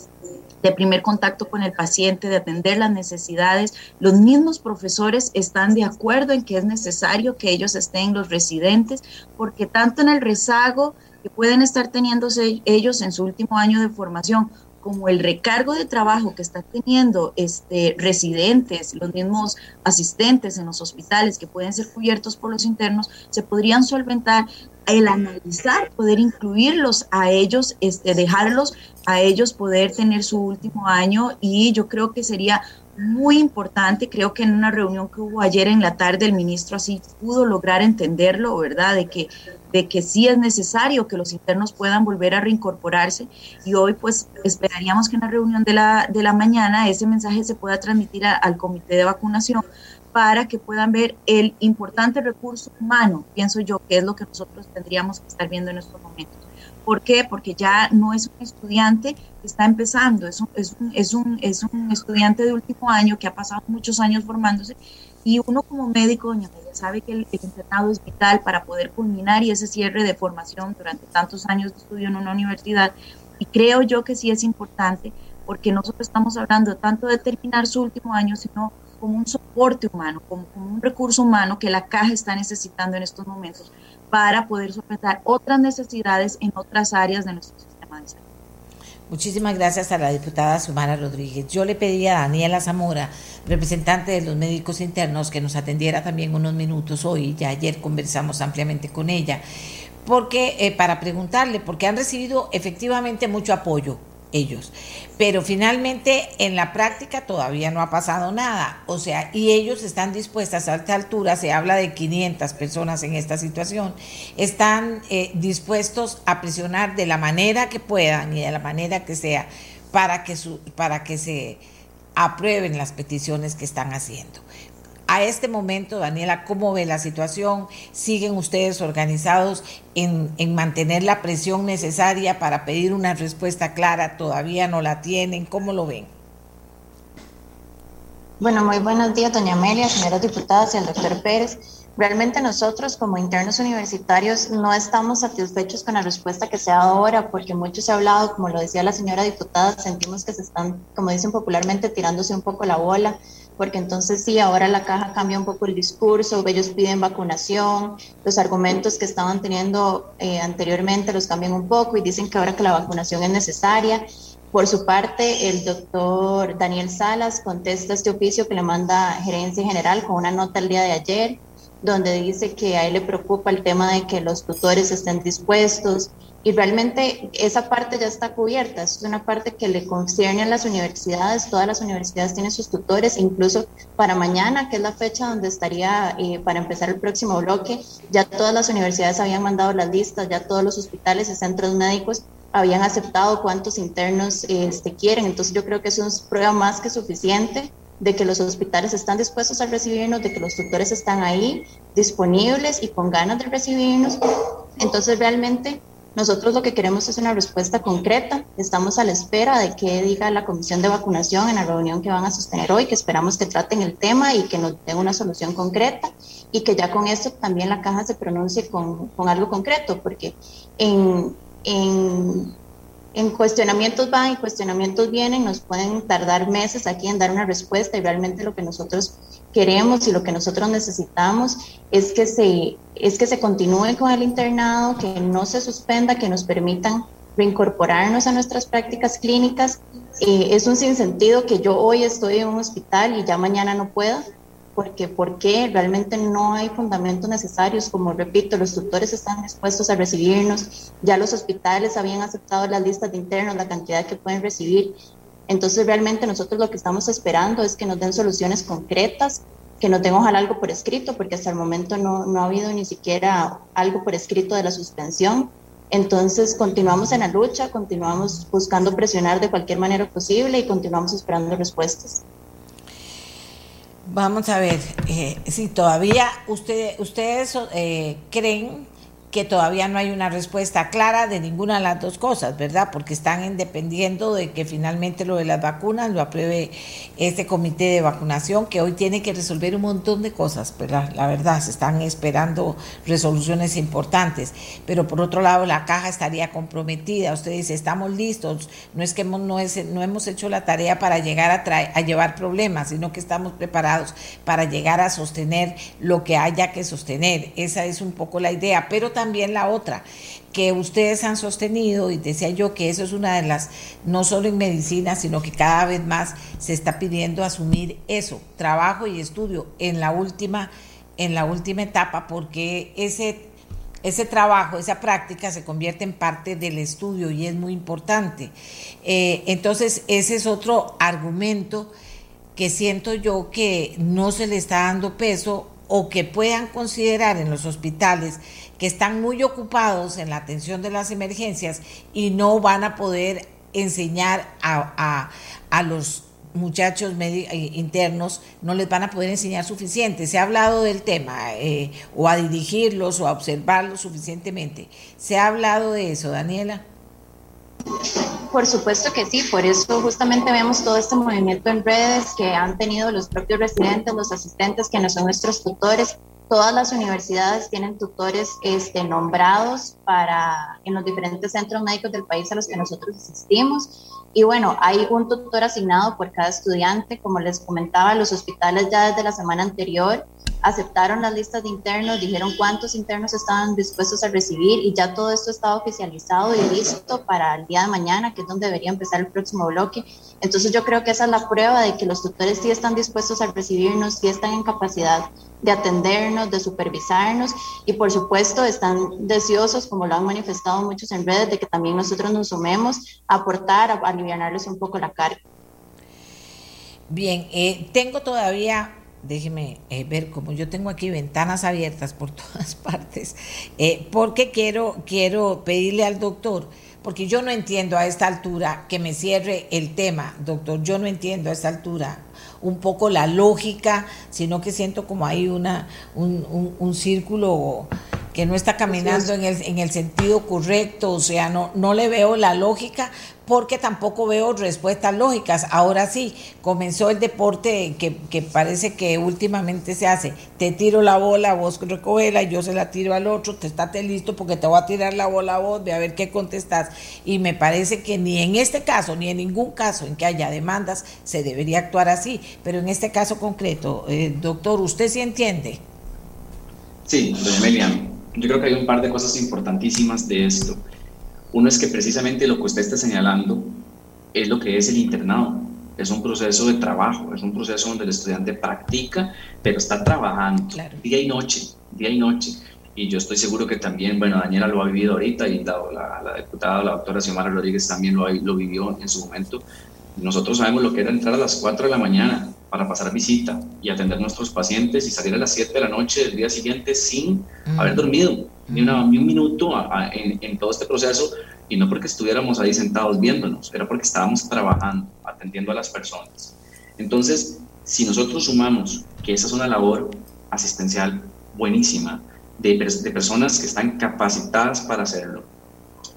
de primer contacto con el paciente, de atender las necesidades. Los mismos profesores están de acuerdo en que es necesario que ellos estén los residentes, porque tanto en el rezago que pueden estar teniendo ellos en su último año de formación, como el recargo de trabajo que están teniendo este, residentes, los mismos asistentes en los hospitales que pueden ser cubiertos por los internos, se podrían solventar el analizar, poder incluirlos a ellos, este, dejarlos a ellos poder tener su último año y yo creo que sería muy importante, creo que en una reunión que hubo ayer en la tarde el ministro así pudo lograr entenderlo, ¿verdad? De que de que sí es necesario que los internos puedan volver a reincorporarse y hoy pues esperaríamos que en la reunión de la, de la mañana ese mensaje se pueda transmitir al comité de vacunación para que puedan ver el importante recurso humano, pienso yo, que es lo que nosotros tendríamos que estar viendo en estos momentos. ¿Por qué? Porque ya no es un estudiante que está empezando, es un, es un, es un, es un estudiante de último año que ha pasado muchos años formándose y uno como médico, doña María, sabe que el, internado es vital para poder culminar y ese cierre de formación durante tantos años de estudio en una universidad. Y creo yo que sí es importante porque nosotros estamos hablando tanto de terminar su último año, sino como un soporte humano, como, un recurso humano que la caja está necesitando en estos momentos para poder solventar otras necesidades en otras áreas de nuestro sistema. Muchísimas gracias a la diputada Sumara Rodríguez. Yo le pedí a Daniela Zamora, representante de los médicos internos, que nos atendiera también unos minutos hoy. Ya ayer conversamos ampliamente con ella, porque eh, para preguntarle, porque han recibido efectivamente mucho apoyo ellos. Pero finalmente en la práctica todavía no ha pasado nada. O sea, y ellos están dispuestas a esta altura, se habla de 500 personas en esta situación, están eh, dispuestos a presionar de la manera que puedan y de la manera que sea para que, su, para que se aprueben las peticiones que están haciendo a este momento, Daniela, ¿cómo ve la situación? ¿Siguen ustedes organizados en, mantener la presión necesaria para pedir una respuesta clara? ¿Todavía no la tienen? ¿Cómo lo ven? Bueno, muy buenos días, doña Amelia, señoras diputadas y el doctor Pérez. Realmente nosotros como internos universitarios no estamos satisfechos con la respuesta que se ha dado ahora, porque mucho se ha hablado, como lo decía la señora diputada, sentimos que se están, como dicen popularmente, tirándose un poco la bola porque entonces sí, ahora la caja cambia un poco el discurso, ellos piden vacunación, los argumentos que estaban teniendo eh, anteriormente los cambian un poco y dicen que ahora que la vacunación es necesaria. Por su parte, el doctor Daniel Salas contesta este oficio que le manda Gerencia General con una nota el día de ayer, donde dice que a él le preocupa el tema de que los tutores estén dispuestos y realmente esa parte ya está cubierta, es una parte que le concierne a las universidades, todas las universidades tienen sus tutores, incluso para mañana, que es la fecha donde estaría eh, para empezar el próximo bloque, ya todas las universidades habían mandado las listas, ya todos los hospitales y centros médicos habían aceptado cuántos internos este, quieren, entonces yo creo que eso es prueba más que suficiente de que los hospitales están dispuestos a recibirnos, de que los tutores están ahí disponibles y con ganas de recibirnos. Entonces realmente nosotros lo que queremos es una respuesta concreta. Estamos a la espera de que diga la comisión de vacunación en la reunión que van a sostener hoy, que esperamos que traten el tema y que nos den una solución concreta y que ya con esto también la caja se pronuncie con, algo concreto, porque en, en en cuestionamientos van y cuestionamientos vienen, nos pueden tardar meses aquí en dar una respuesta y realmente lo que nosotros queremos y lo que nosotros necesitamos es que se, es que se continúe con el internado, que no se suspenda, que nos permitan reincorporarnos a nuestras prácticas clínicas. Eh, es un sinsentido que yo hoy estoy en un hospital y ya mañana no pueda porque ¿por qué? Realmente no hay fundamentos necesarios, como repito, los tutores están dispuestos a recibirnos, ya los hospitales habían aceptado las listas de internos, la cantidad que pueden recibir, entonces realmente nosotros lo que estamos esperando es que nos den soluciones concretas, que nos den ojalá algo por escrito, porque hasta el momento no, no ha habido ni siquiera algo por escrito de la suspensión, entonces continuamos en la lucha, continuamos buscando presionar de cualquier manera posible y continuamos esperando respuestas. Vamos a ver, eh, si todavía usted, ustedes eh, creen que todavía no hay una respuesta clara de ninguna de las dos cosas, ¿verdad? Porque están dependiendo de que finalmente lo de las vacunas lo apruebe este comité de vacunación que hoy tiene que resolver un montón de cosas, ¿verdad? La verdad, se están esperando resoluciones importantes, pero por otro lado la caja estaría comprometida, usted dice, estamos listos, no es que hemos, no, hemos hecho la tarea para llegar a, a llevar problemas, sino que estamos preparados para llegar a sostener lo que haya que sostener, esa es un poco la idea, pero también también la otra, que ustedes han sostenido, y decía yo que eso es una de las, no solo en medicina, sino que cada vez más se está pidiendo asumir eso, trabajo y estudio en la última, en la última etapa, porque ese, ese trabajo, esa práctica se convierte en parte del estudio y es muy importante. Eh, entonces, ese es otro argumento que siento yo que no se le está dando peso o que puedan considerar en los hospitales que están muy ocupados en la atención de las emergencias y no van a poder enseñar a, los muchachos eh, internos, no les van a poder enseñar suficiente. Se ha hablado del tema, eh, o a dirigirlos o a observarlos suficientemente. ¿Se ha hablado de eso, Daniela? Por supuesto que sí, por eso justamente vemos todo este movimiento en redes que han tenido los propios residentes, los asistentes, que no son nuestros tutores, Todas las universidades tienen tutores este, nombrados para, en los diferentes centros médicos del país a los que nosotros asistimos. Y bueno, hay un tutor asignado por cada estudiante. Como les comentaba, los hospitales ya desde la semana anterior aceptaron las listas de internos, dijeron cuántos internos estaban dispuestos a recibir y ya todo esto está oficializado y listo para el día de mañana, que es donde debería empezar el próximo bloque. Entonces yo creo que esa es la prueba de que los tutores sí están dispuestos a recibirnos, sí están en capacidad de atendernos, de supervisarnos y por supuesto están deseosos, como lo han manifestado muchos en redes, de que también nosotros nos sumemos a aportar, a aliviarles un poco la carga. Bien, eh, tengo todavía déjeme eh, ver como yo tengo aquí ventanas abiertas por (laughs) todas partes, eh, porque quiero, quiero pedirle al doctor, porque yo no entiendo a esta altura que me cierre el tema, doctor, yo no entiendo a esta altura un poco la lógica, sino que siento como hay una, un, un círculo que no está caminando en el, en el sentido correcto, o sea, no, no le veo la lógica porque tampoco veo respuestas lógicas. Ahora sí, comenzó el deporte que, que parece que últimamente se hace. Te tiro la bola, vos recogela yo se la tiro al otro, te estate listo porque te voy a tirar la bola a vos, ve a ver qué contestas. Y me parece que ni en este caso, ni en ningún caso en que haya demandas, se debería actuar así. Pero en este caso concreto, eh, doctor, ¿usted sí entiende? Sí, doña Amelia, yo creo que hay un par de cosas importantísimas de esto. Uno es que precisamente lo que usted está señalando es lo que es el internado. Es un proceso de trabajo, es un proceso donde el estudiante practica, pero está trabajando día y noche, día y noche. Y yo estoy seguro que también, bueno, Daniela lo ha vivido ahorita y la, la, diputada, la doctora Xiomara Rodríguez también lo, lo vivió en su momento. Nosotros sabemos lo que era entrar a las 4 de la mañana para pasar visita y atender a nuestros pacientes y salir a las 7 de la noche del día siguiente sin haber dormido ni, un minuto en, todo este proceso. Y no porque estuviéramos ahí sentados viéndonos, era porque estábamos trabajando, atendiendo a las personas. Entonces, si nosotros sumamos que esa es una labor asistencial buenísima de, de personas que están capacitadas para hacerlo,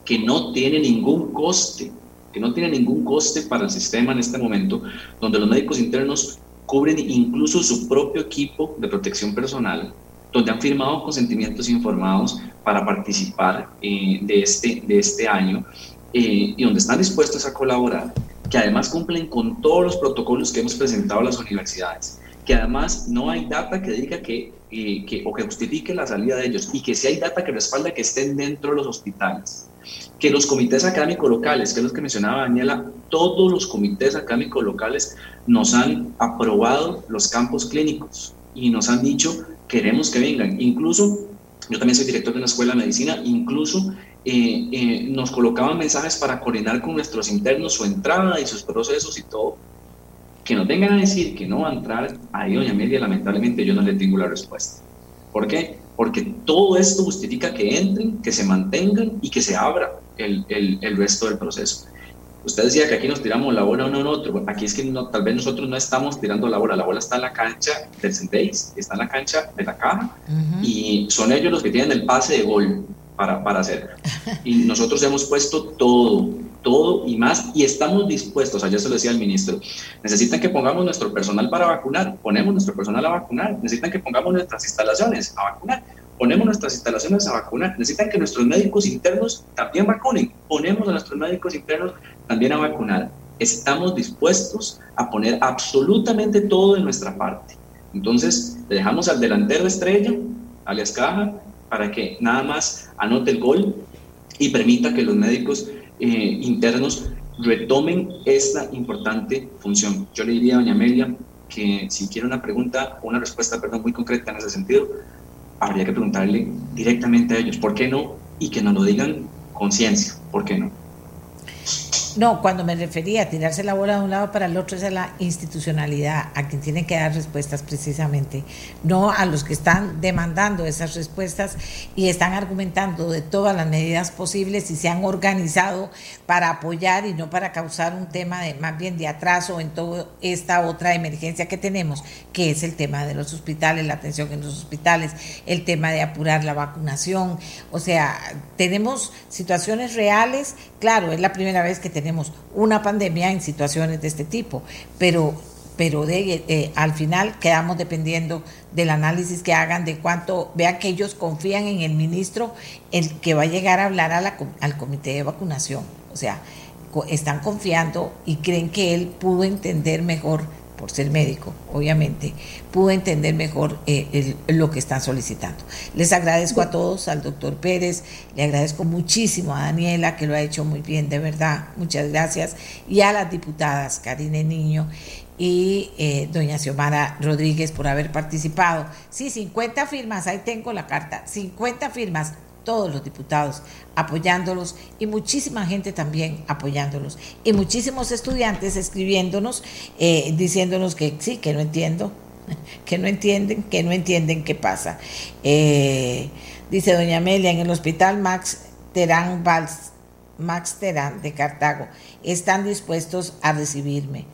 que no tiene ningún coste, que no tiene ningún coste para el sistema en este momento, donde los médicos internos cubren incluso su propio equipo de protección personal, donde han firmado consentimientos informados para participar eh, de, este, de este año eh, y donde están dispuestos a colaborar, que además cumplen con todos los protocolos que hemos presentado a las universidades, que además no hay data que diga que, eh, que o que justifique la salida de ellos y que si hay data que respalda que estén dentro de los hospitales que los comités académicos locales, que es lo que mencionaba Daniela, todos los comités académicos locales nos han aprobado los campos clínicos y nos han dicho queremos que vengan. Incluso, yo también soy director de una escuela de medicina, incluso eh, eh, nos colocaban mensajes para coordinar con nuestros internos su entrada y sus procesos y todo. Que nos vengan a decir que no va a entrar, ahí doña Media, lamentablemente yo no le tengo la respuesta. ¿Por qué? Porque todo esto justifica que entren, que se mantengan y que se abra el, el, el resto del proceso. Usted decía que aquí nos tiramos la bola uno en otro. Aquí es que no, tal vez nosotros no estamos tirando la bola. La bola está en la cancha del Sendeis, está en la cancha de la caja y son ellos los que tienen el pase de gol para, para hacer. Y nosotros hemos puesto todo, todo y más y estamos dispuestos, ayer se lo decía el ministro, necesitan que pongamos nuestro personal para vacunar, ponemos nuestro personal a vacunar, necesitan que pongamos nuestras instalaciones a vacunar, ponemos nuestras instalaciones a vacunar. Necesitan que nuestros médicos internos también vacunen. Ponemos a nuestros médicos internos también a vacunar. Estamos dispuestos a poner absolutamente todo de nuestra parte. Entonces, le dejamos al delantero estrella, alias Caja, para que nada más anote el gol y permita que los médicos eh, internos retomen esta importante función. Yo le diría a doña Amelia que si quiere una pregunta, una respuesta, perdón, muy concreta en ese sentido, habría que preguntarle directamente a ellos, ¿por qué no? Y que nos lo digan con ciencia, ¿por qué no? No, cuando me refería a tirarse la bola de un lado para el otro, es a la institucionalidad, a quien tiene que dar respuestas precisamente, no a los que están demandando esas respuestas y están argumentando de todas las medidas posibles y se han organizado para apoyar y no para causar un tema de más bien de atraso en toda esta otra emergencia que tenemos, que es el tema de los hospitales, la atención en los hospitales, el tema de apurar la vacunación. O sea, tenemos situaciones reales, claro, es la primera vez que tenemos tenemos una pandemia en situaciones de este tipo, pero, pero de, eh, al final quedamos dependiendo del análisis que hagan, de cuánto, vean que ellos confían en el ministro, el que va a llegar a hablar a la, al comité de vacunación. O sea, están confiando y creen que él pudo entender mejor por ser médico, obviamente, pudo entender mejor eh, lo que están solicitando. Les agradezco a todos, al doctor Pérez, le agradezco muchísimo a Daniela, que lo ha hecho muy bien, de verdad, muchas gracias, y a las diputadas Karine Niño y eh, doña Xiomara Rodríguez por haber participado. Sí, 50 firmas, ahí tengo la carta, 50 firmas todos los diputados apoyándolos y muchísima gente también apoyándolos y muchísimos estudiantes escribiéndonos, eh, diciéndonos que sí, que no entiendo, (laughs) que no entienden, que no entienden qué pasa. Eh, dice doña Amelia, en el hospital Max Terán Valls, Max Terán de Cartago, están dispuestos a recibirme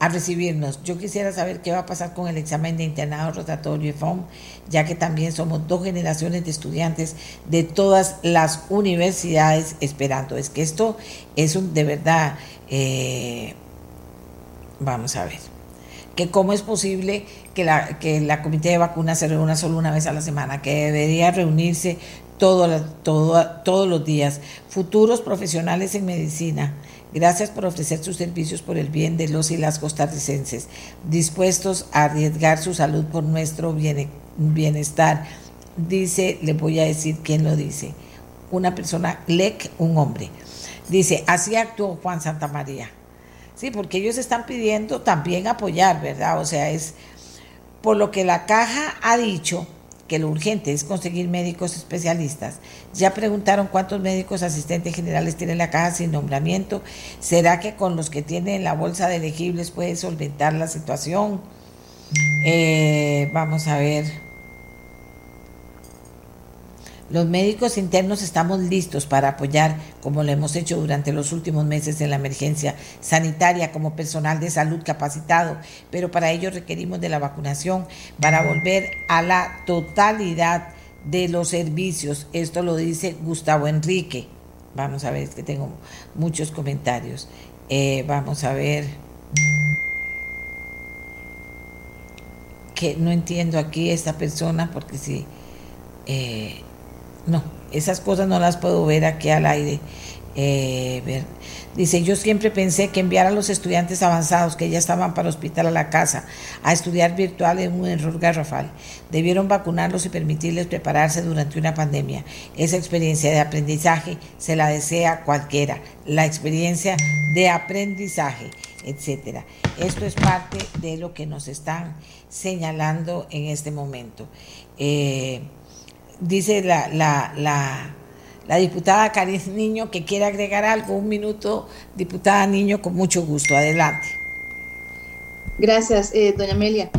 a recibirnos. Yo quisiera saber qué va a pasar con el examen de internado rotatorio FOM, ya que también somos dos generaciones de estudiantes de todas las universidades esperando. Es que esto es un, de verdad, eh, vamos a ver, que cómo es posible que la, que la comité de vacunas se reúna solo una vez a la semana, que debería reunirse todo, todo, todos los días. Futuros profesionales en medicina Gracias por ofrecer sus servicios por el bien de los y las costarricenses, dispuestos a arriesgar su salud por nuestro bienestar. Dice, le voy a decir quién lo dice, una persona, Lec, un hombre. Dice, así actuó Juan Santa María. Sí, porque ellos están pidiendo también apoyar, ¿verdad? O sea, es por lo que la caja ha dicho, que lo urgente es conseguir médicos especialistas. Ya preguntaron cuántos médicos asistentes generales tiene la caja sin nombramiento. ¿Será que con los que tiene en la bolsa de elegibles puede solventar la situación? Eh, vamos a ver. Los médicos internos estamos listos para apoyar, como lo hemos hecho durante los últimos meses en la emergencia sanitaria, como personal de salud capacitado, pero para ello requerimos de la vacunación para volver a la totalidad de los servicios. Esto lo dice Gustavo Enrique. Vamos a ver, es que tengo muchos comentarios. Eh, vamos a ver. Que no entiendo aquí esta persona porque si... Eh, no, esas cosas no las puedo ver aquí al aire. Eh, Dice, yo siempre pensé que enviar a los estudiantes avanzados que ya estaban para hospital a la casa a estudiar virtual es un error garrafal. Debieron vacunarlos y permitirles prepararse durante una pandemia. Esa experiencia de aprendizaje se la desea cualquiera. La experiencia de aprendizaje, etcétera. Esto es parte de lo que nos están señalando en este momento. Eh, dice la, la, la, la diputada Caris Niño que quiere agregar algo. Un minuto, diputada Niño, con mucho gusto. Adelante. Gracias, eh, doña Amelia.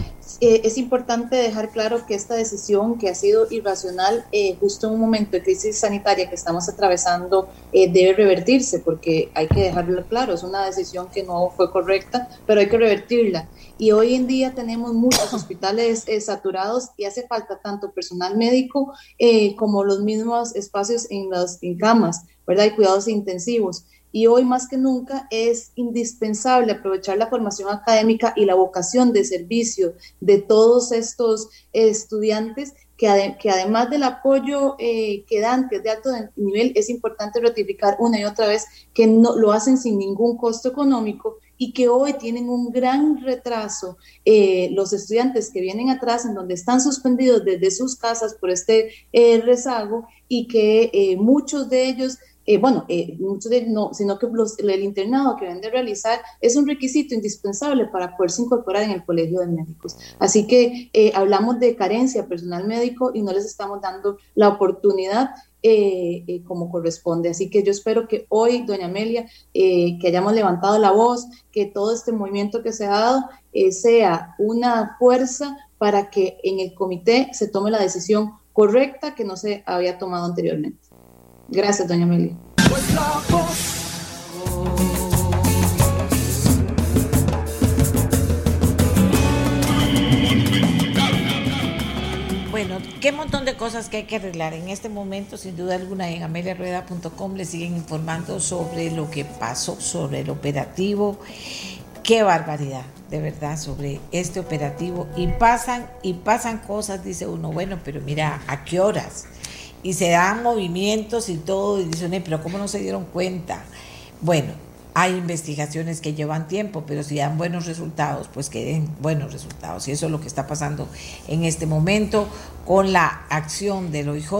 Eh, es importante dejar claro que esta decisión que ha sido irracional eh, justo en un momento de crisis sanitaria que estamos atravesando debe revertirse porque hay que dejarlo claro, es una decisión que no fue correcta, pero hay que revertirla y hoy en día tenemos muchos (coughs) hospitales eh, saturados y hace falta tanto personal médico eh, como los mismos espacios en las en camas, ¿verdad? Y cuidados intensivos. Y hoy más que nunca es indispensable aprovechar la formación académica y la vocación de servicio de todos estos estudiantes que, que, además del apoyo eh, que dan, que es de alto nivel, es importante ratificar una y otra vez que no lo hacen sin ningún costo económico y que hoy tienen un gran retraso eh, los estudiantes que vienen atrás, en donde están suspendidos desde sus casas por este eh, rezago y que muchos de ellos bueno, muchos de no, sino que el internado que deben de realizar es un requisito indispensable para poderse incorporar en el colegio de médicos. Así que hablamos de carencia personal médico y no les estamos dando la oportunidad eh, eh, como corresponde. Así que yo espero que hoy, doña Amelia, eh, que hayamos levantado la voz, que todo este movimiento que se ha dado sea una fuerza para que en el comité se tome la decisión correcta que no se había tomado anteriormente. Gracias, doña Amelia. Bueno, qué montón de cosas que hay que arreglar. En este momento, sin duda alguna, en ameliarueda.com le siguen informando sobre lo que pasó, sobre el operativo. Qué barbaridad, de verdad, sobre este operativo. Y pasan, y pasan cosas, dice uno, bueno, pero mira, ¿a qué horas? Y se dan movimientos y todo, y dicen, pero ¿cómo no se dieron cuenta? Bueno, Hay investigaciones que llevan tiempo, pero si dan buenos resultados, pues que den buenos resultados. Y eso es lo que está pasando en este momento con la acción del OIJ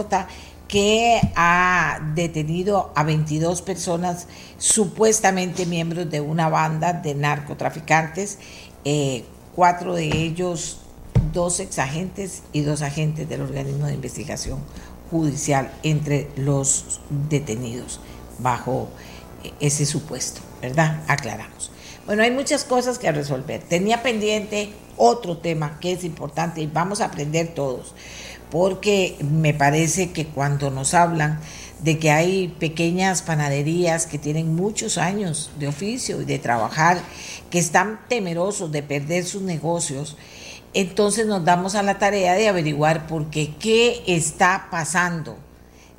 que ha detenido a 22 personas supuestamente miembros de una banda de narcotraficantes, eh, cuatro de ellos, dos exagentes y dos agentes del organismo de investigación judicial entre los detenidos bajo ese supuesto, ¿verdad? Aclaramos. Bueno, hay muchas cosas que resolver. Tenía pendiente otro tema que es importante y vamos a aprender todos porque me parece que cuando nos hablan de que hay pequeñas panaderías que tienen muchos años de oficio y de trabajar, que están temerosos de perder sus negocios, entonces nos damos a la tarea de averiguar por qué, qué está pasando,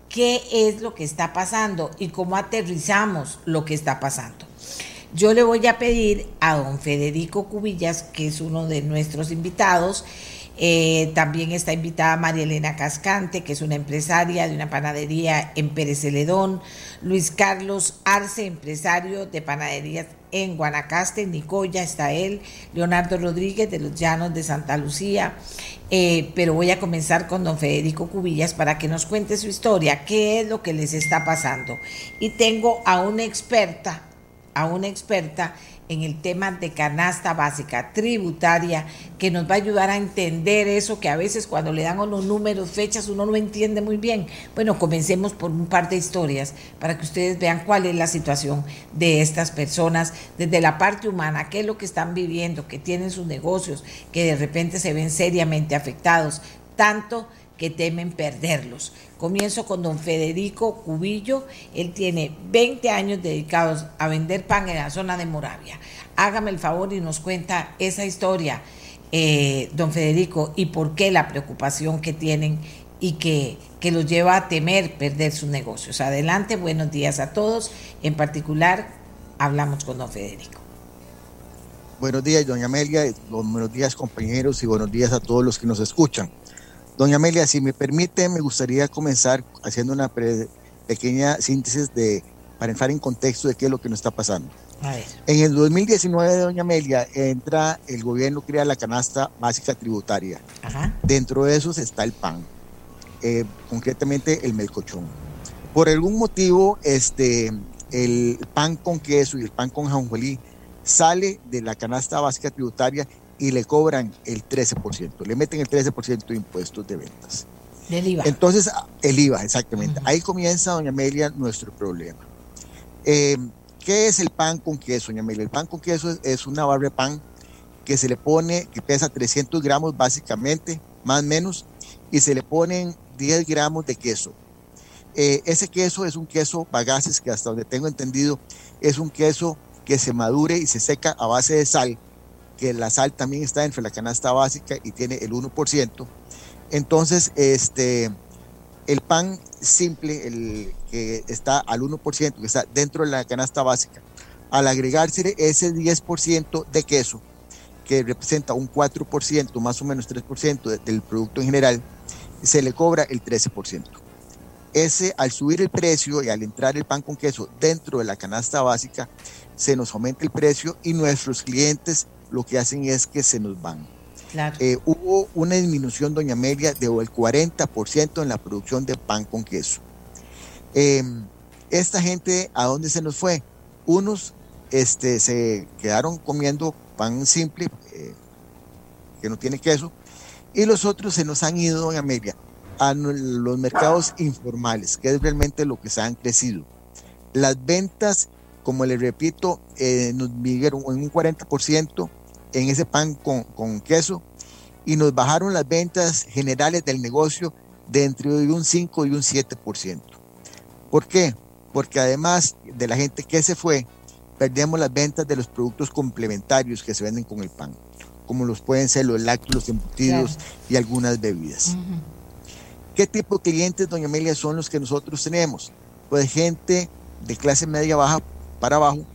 qué es lo que está pasando y cómo aterrizamos lo que está pasando. Yo le voy a pedir a don Federico Cubillas, que es uno de nuestros invitados, eh, también está invitada María Elena Cascante, que es una empresaria de una panadería en Pérez Celedón. Luis Carlos Arce, empresario de panaderías en Guanacaste, en Nicoya está él. Leonardo Rodríguez de los Llanos de Santa Lucía. Eh, pero voy a comenzar con don Federico Cubillas para que nos cuente su historia, qué es lo que les está pasando. Y tengo a una experta, a una experta en el tema de canasta básica tributaria que nos va a ayudar a entender eso que a veces cuando le dan los números, fechas, uno no entiende muy bien. Bueno, comencemos por un par de historias para que ustedes vean cuál es la situación de estas personas desde la parte humana, qué es lo que están viviendo, que tienen sus negocios, que de repente se ven seriamente afectados, tanto que temen perderlos. Comienzo con don Federico Cubillo. Él tiene 20 años dedicados a vender pan en la zona de Moravia. Hágame el favor y nos cuenta esa historia, eh, don Federico, y por qué la preocupación que tienen y que, que los lleva a temer perder sus negocios. Adelante, buenos días a todos. En particular, hablamos con don Federico. Buenos días, doña Amelia, buenos días compañeros y buenos días a todos los que nos escuchan. Doña Amelia, si me permite, me gustaría comenzar haciendo una pequeña síntesis de, para entrar en contexto de qué es lo que nos está pasando. En el 2019, doña Amelia, entra el gobierno, crea la canasta básica tributaria. Dentro de eso está el pan, eh, concretamente el melcochón. Por algún motivo, este, el pan con queso y el pan con jonjolí sale de la canasta básica tributaria y le cobran el 13%, le meten el 13% de impuestos de ventas. Del IVA. Entonces, el IVA, exactamente. Ahí comienza, doña Amelia, nuestro problema. Eh, ¿Qué es el pan con queso, doña Amelia? El pan con queso es, una barra de pan que se le pone, que pesa 300 gramos básicamente, más o menos, y se le ponen 10 gramos de queso. Eh, ese queso es un queso bagaces que hasta donde tengo entendido es un queso que se madure y se seca a base de sal que la sal también está dentro de la canasta básica y tiene el 1%. Entonces, este, el pan simple, el que está al 1%, que está dentro de la canasta básica, al agregarse ese 10% de queso, que representa un 4%, más o menos 3% del producto en general, se le cobra el 13%. Ese, al subir el precio y al entrar el pan con queso dentro de la canasta básica, se nos aumenta el precio y nuestros clientes lo que hacen es que se nos van. Eh, hubo una disminución, doña Amelia, de el 40% en la producción de pan con queso. Em, esta gente, ¿a dónde se nos fue? Unos este, se quedaron comiendo pan simple, eh, que no tiene queso, y los otros se nos han ido, doña Amelia, a los mercados informales, que es realmente lo que se han crecido. Las ventas, como les repito, eh, nos vivieron en un 40%, en ese pan con, con queso y nos bajaron las ventas generales del negocio de entre un 5 y un 7%. ¿Por qué? Porque además de la gente que se fue, perdemos las ventas de los productos complementarios que se venden con el pan, como los pueden ser los lácteos, los embutidos y algunas bebidas. ¿Qué tipo de clientes, doña Amelia, son los que nosotros tenemos? Pues gente de clase media baja para abajo,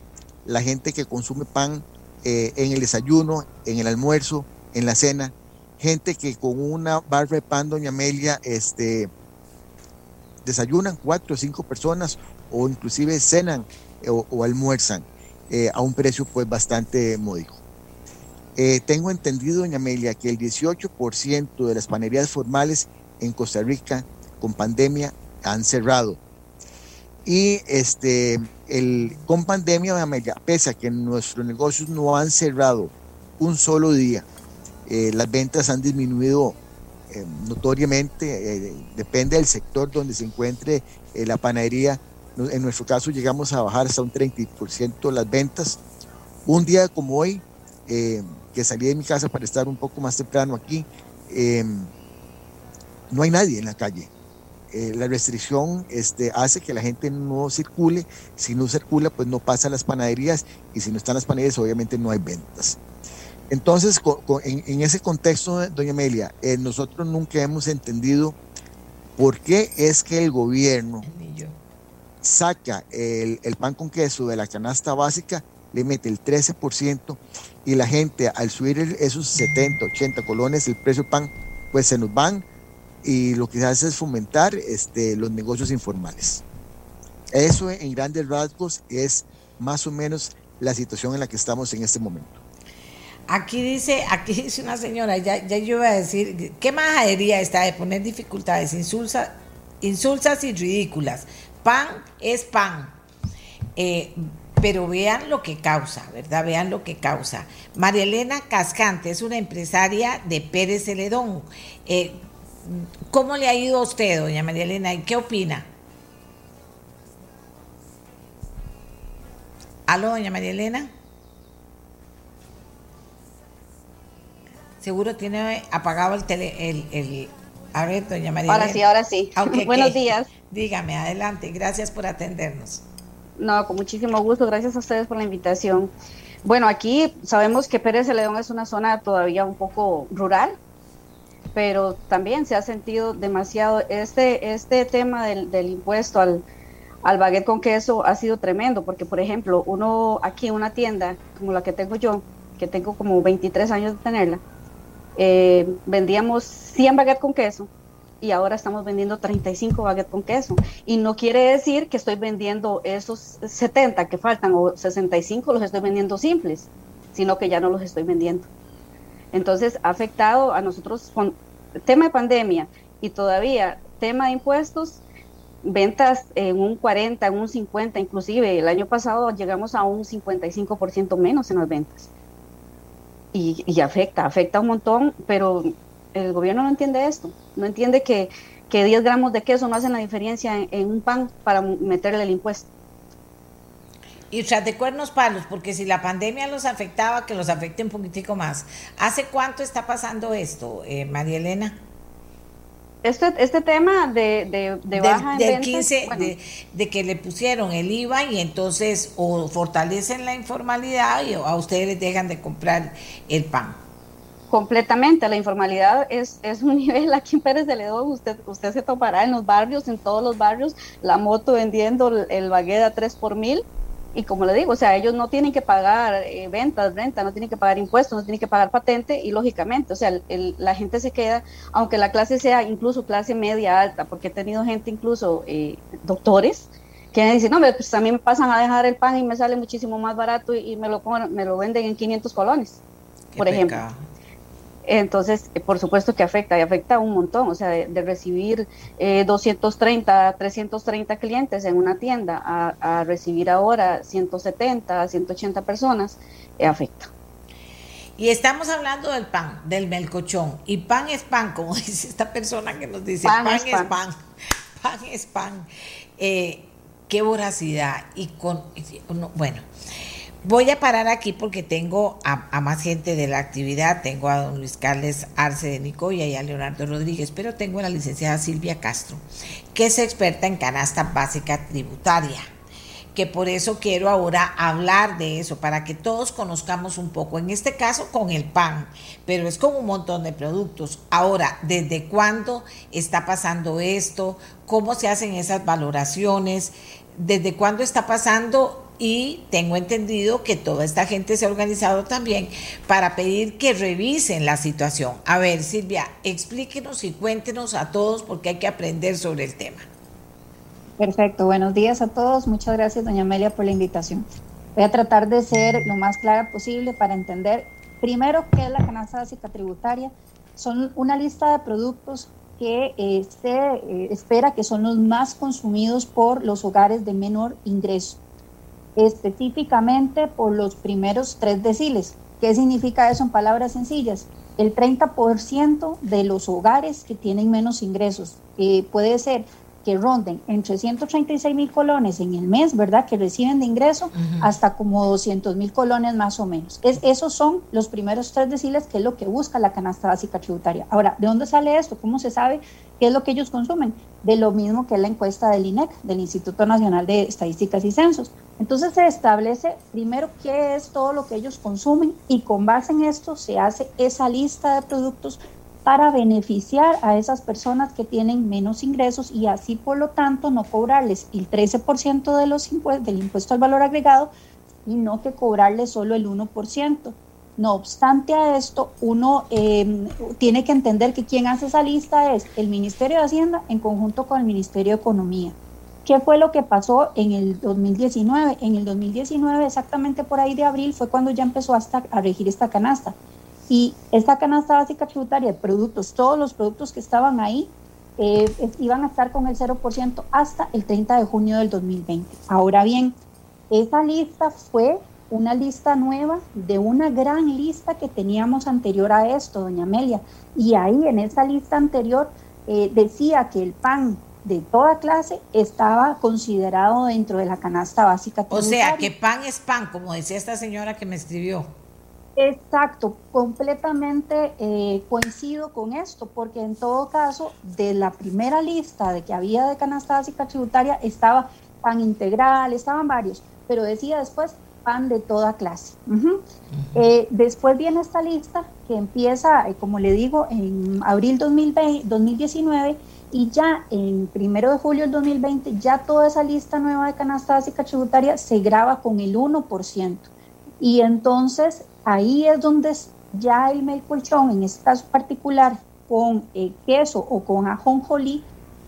la gente que consume pan eh, en el desayuno, en el almuerzo, en la cena. Gente que con una barra de pan, doña Amelia, este, desayunan cuatro o cinco personas o inclusive cenan o, almuerzan. eh, a un precio pues bastante módico. Eh, tengo entendido, doña Amelia, que el 18% de las panaderías formales en Costa Rica con pandemia han cerrado. Y este, el, con pandemia, pese a que nuestros negocios no han cerrado un solo día, eh, las ventas han disminuido eh, notoriamente, depende del sector donde se encuentre la panadería. En nuestro caso llegamos a bajar hasta un 30% las ventas. Un día como hoy, que salí de mi casa para estar un poco más temprano aquí, no hay nadie en la calle. Eh, la restricción este, hace que la gente no circule. Si no circula, pues no pasa a las panaderías y si no están las panaderías, obviamente no hay ventas. Entonces, en, ese contexto, doña Amelia, eh, nosotros nunca hemos entendido por qué es que el gobierno saca el, el pan con queso de la canasta básica, le mete el 13% y la gente al subir esos 70, 80 colones el precio del pan, pues se nos van y lo que se hace es fomentar este, los negocios informales. Eso en grandes rasgos es más o menos la situación en la que estamos en este momento. Aquí dice, aquí (laughs) dice una señora, ya, ya yo iba a decir, ¿qué majadería está de poner dificultades insulsas, insulsas y ridículas? Pan es pan. Eh, pero vean lo que causa, ¿verdad? Vean lo que causa. María Elena Cascante es una empresaria de Pérez Celedón. Eh, ¿Cómo le ha ido a usted, doña María Elena? ¿Y qué opina? ¿Aló, doña María Elena? Seguro tiene apagado el tele, el, a ver, doña María Ahora sí, ahora sí. (laughs) Buenos días. Dígame, adelante. Gracias por atendernos. No, con muchísimo gusto. Gracias a ustedes por la invitación. Bueno, aquí sabemos que Pérez de León es una zona todavía un poco rural, pero también se ha sentido demasiado. Este, este tema del, del impuesto al, al baguette con queso ha sido tremendo, porque por ejemplo, uno aquí en una tienda como la que tengo yo, que tengo como 23 años de tenerla, eh, vendíamos 100 baguettes con queso y ahora estamos vendiendo 35 baguettes con queso. Y no quiere decir que estoy vendiendo esos 70 que faltan o 65 los estoy vendiendo simples, sino que ya no los estoy vendiendo. Entonces ha afectado a nosotros con tema de pandemia y todavía tema de impuestos, ventas en un 40, en un 50, inclusive el año pasado llegamos a un 55% menos en las ventas. Y, y afecta, afecta un montón, pero el gobierno no entiende esto, no entiende que, que 10 gramos de queso no hacen la diferencia en, un pan para meterle el impuesto. Y tras de cuernos palos, porque si la pandemia los afectaba, que los afecte un poquitico más. ¿Hace cuánto está pasando esto, eh, María Elena? Este, este tema de, de, baja del, 15, de, de, que le pusieron el IVA y entonces o fortalecen la informalidad y a ustedes les dejan de comprar el pan completamente. La informalidad es, es un (laughs) nivel aquí en Pérez de León. Usted, usted se topará en los barrios, en todos los barrios, la moto vendiendo el, el a 3 por mil. Y como le digo, o sea, ellos no tienen que pagar eh, ventas, renta, no tienen que pagar impuestos, no tienen que pagar patente y lógicamente, o sea, la gente se queda, aunque la clase sea incluso clase media alta, porque he tenido gente incluso eh, doctores que dicen, no, pues a mí me pasan a dejar el pan y me sale muchísimo más barato y, me, lo, me lo venden en 500 colones, por ejemplo. Entonces, eh, por supuesto que afecta y afecta un montón, o sea, de, recibir 230, 330 clientes en una tienda a, recibir ahora 170, 180 personas, eh, afecta. Y estamos hablando del pan, del melcochón. Y pan es pan, como (laughs) dice esta persona que nos dice, pan, es, pan. pan. es pan. Eh, qué voracidad. Y con, bueno, Voy a parar aquí porque tengo a, más gente de la actividad. Tengo a don Luis Carles Arce de Nicoya y a Leonardo Rodríguez, pero tengo a la licenciada Silvia Castro, que es experta en canasta básica tributaria. Que por eso quiero ahora hablar de eso, para que todos conozcamos un poco. En este caso con el pan, pero es con un montón de productos. Ahora, ¿desde cuándo está pasando esto? ¿Cómo se hacen esas valoraciones? ¿Desde cuándo está pasando? y tengo entendido que toda esta gente se ha organizado también para pedir que revisen la situación. A ver, Silvia, explíquenos y cuéntenos a todos porque hay que aprender sobre el tema. Perfecto, buenos días a todos. Muchas gracias, doña Amelia, por la invitación. Voy a tratar de ser lo más clara posible para entender primero qué es la canasta básica tributaria. Son una lista de productos que eh, se eh, espera que son los más consumidos por los hogares de menor ingreso, específicamente por los primeros tres deciles. ¿Qué significa eso en palabras sencillas? El 30% de los hogares que tienen menos ingresos. Eh, puede ser que ronden entre 136 mil colones en el mes, ¿verdad? Que reciben de ingreso, hasta como 200 mil colones más o menos. Es, esos son los primeros tres deciles que es lo que busca la canasta básica tributaria. Ahora, ¿de dónde sale esto? ¿Cómo se sabe qué es lo que ellos consumen? De lo mismo que la encuesta del INEC, del Instituto Nacional de Estadísticas y Censos. Entonces se establece primero qué es todo lo que ellos consumen y con base en esto se hace esa lista de productos para beneficiar a esas personas que tienen menos ingresos y así por lo tanto no cobrarles el 13% de los impuestos, del impuesto al valor agregado, y no que cobrarles solo el 1%. No obstante a esto, uno em, tiene que entender que quien hace esa lista es el Ministerio de Hacienda en conjunto con el Ministerio de Economía. ¿Qué fue lo que pasó en el 2019? En el 2019, exactamente por ahí de abril, fue cuando ya empezó hasta a regir esta canasta. Y esta canasta básica tributaria de productos, todos los productos que estaban ahí, eh, iban a estar con el 0% hasta el 30 de junio del 2020. Ahora bien, esa lista fue una lista nueva de una gran lista que teníamos anterior a esto, doña Amelia. Y ahí en esa lista anterior eh, decía que el pan de toda clase estaba considerado dentro de la canasta básica tributaria. O sea, que pan es pan, como decía esta señora que me escribió. Exacto, completamente eh, coincido con esto, porque en todo caso, de la primera lista de que había de canasta básica tributaria estaba pan integral, estaban varios, pero decía después pan de toda clase. Eh, después viene esta lista que empieza, eh, como le digo, en abril 2020, 2019 y ya en primero de julio del 2020, ya toda esa lista nueva de canasta básica tributaria se graba con el 1%. Y entonces ahí es donde ya el melcolchón, en este caso particular, con eh, queso o con ajonjolí,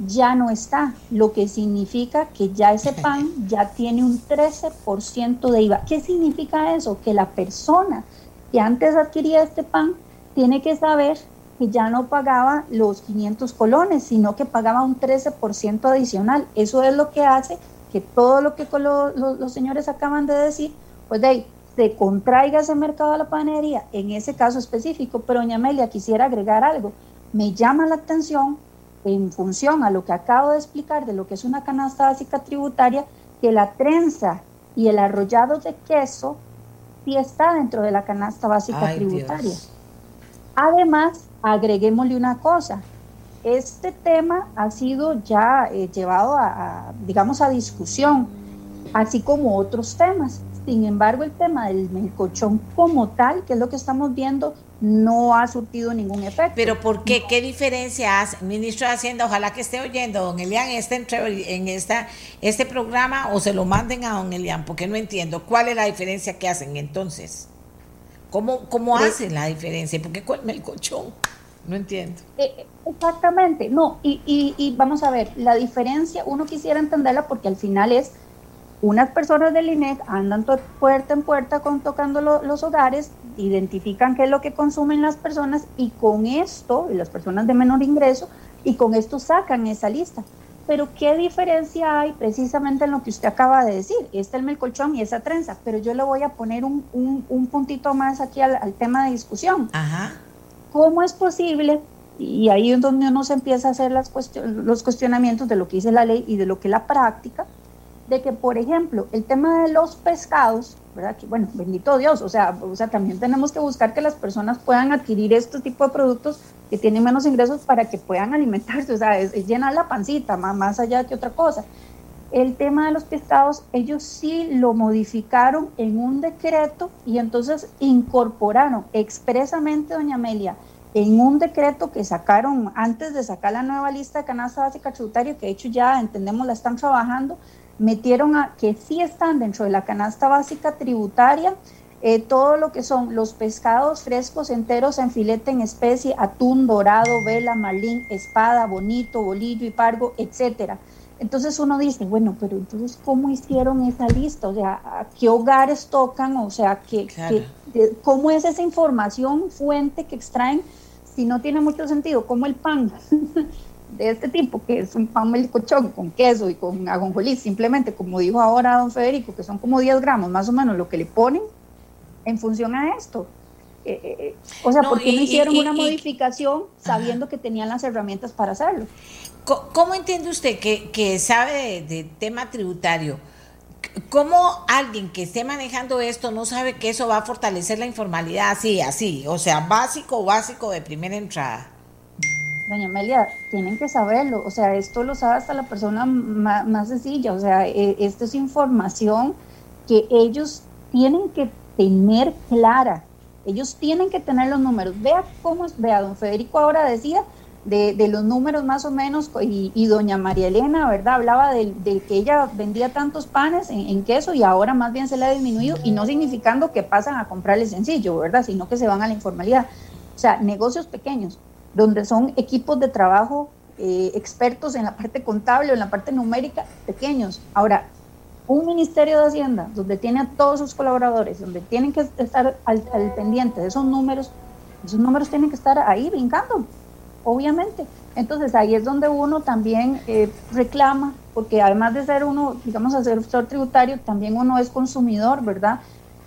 ya no está, lo que significa que ya ese (laughs) pan ya tiene un 13% de IVA. ¿Qué significa eso? Que la persona que antes adquiría este pan tiene que saber que ya no pagaba los 500 colones, sino que pagaba un 13% adicional. Eso es lo que hace que todo lo que los señores acaban de decir, pues de ahí, se contraiga ese mercado de la panadería, en ese caso específico, pero doña Amelia quisiera agregar algo. Me llama la atención, en función a lo que acabo de explicar de lo que es una canasta básica tributaria, que la trenza y el arrollado de queso sí está dentro de la canasta básica tributaria. Además, agreguémosle una cosa, este tema ha sido ya eh, llevado a, digamos, a discusión, así como otros temas. Sin embargo, el tema del melcochón como tal, que es lo que estamos viendo, no ha surtido ningún efecto. Pero ¿por qué? ¿Qué diferencia hace? Ministro de Hacienda, ojalá que esté oyendo, don Elian, este, en esta, este programa o se lo manden a don Elian, porque no entiendo. ¿Cuál es la diferencia que hacen entonces? ¿Cómo, cómo hacen la diferencia? ¿Por qué con el melcochón? No entiendo. Eh, exactamente, no, y, y, y vamos a ver, la diferencia, uno quisiera entenderla porque al final es unas personas del INEC andan puerta en puerta con, tocando los hogares, identifican qué es lo que consumen las personas y con esto, y las personas de menor ingreso, y con esto sacan esa lista. Pero ¿qué diferencia hay precisamente en lo que usted acaba de decir? Este el melcolchón y esa trenza, pero yo le voy a poner un, un, puntito más aquí al, tema de discusión. Ajá. ¿Cómo es posible? Y ahí es donde uno se empieza a hacer las los cuestionamientos de lo que dice la ley y de lo que es la práctica de que, por ejemplo, el tema de los pescados, ¿verdad? Que, bueno, bendito Dios, o sea, o sea, también tenemos que buscar que las personas puedan adquirir este tipo de productos que tienen menos ingresos para que puedan alimentarse, o sea, es, llenar la pancita, más, más allá que otra cosa. El tema de los pescados, ellos sí lo modificaron en un decreto y entonces incorporaron expresamente, doña Amelia, en un decreto que sacaron antes de sacar la nueva lista de canasta básica tributaria, que de hecho ya entendemos la están trabajando, metieron a que sí están dentro de la canasta básica tributaria eh, todo lo que son los pescados frescos enteros en filete en especie, atún, dorado, vela, marlín, espada, bonito, bolillo y pargo, etcétera. Entonces uno dice, bueno, pero entonces, ¿cómo hicieron esa lista? O sea, ¿a qué hogares tocan? O sea, ¿qué, ¿cómo es esa información fuente que extraen? Si no tiene mucho sentido, como el pan (laughs) de este tipo, que es un pan melcochón con queso y con ajonjolí, simplemente, como dijo ahora don Federico, que son como 10 gramos más o menos lo que le ponen en función a esto. Eh, eh, eh, o sea, ¿por qué no hicieron una modificación sabiendo que tenían las herramientas para hacerlo? ¿Cómo entiende usted que, sabe de, tema tributario? ¿Cómo alguien que esté manejando esto no sabe que eso va a fortalecer la informalidad así, así? O sea, básico, básico de primera entrada. Doña Amelia, tienen que saberlo. O sea, esto lo sabe hasta la persona más, sencilla. O sea, e, esto es información que ellos tienen que tener clara. Ellos tienen que tener los números. Vea cómo, vea, don Federico ahora decía de, los números más o menos, y, doña María Elena, ¿verdad? Hablaba de, que ella vendía tantos panes en, queso y ahora más bien se le ha disminuido, y no significando que pasan a comprarle sencillo, ¿verdad? Sino que se van a la informalidad. O sea, negocios pequeños, donde son equipos de trabajo eh, expertos en la parte contable o en la parte numérica, pequeños. Ahora, un Ministerio de Hacienda, donde tiene a todos sus colaboradores, donde tienen que estar al, al pendiente de esos números, esos números tienen que estar ahí brincando obviamente. Entonces ahí es donde uno también eh, reclama, porque además de ser uno, digamos, asesor tributario, también uno es consumidor, ¿verdad?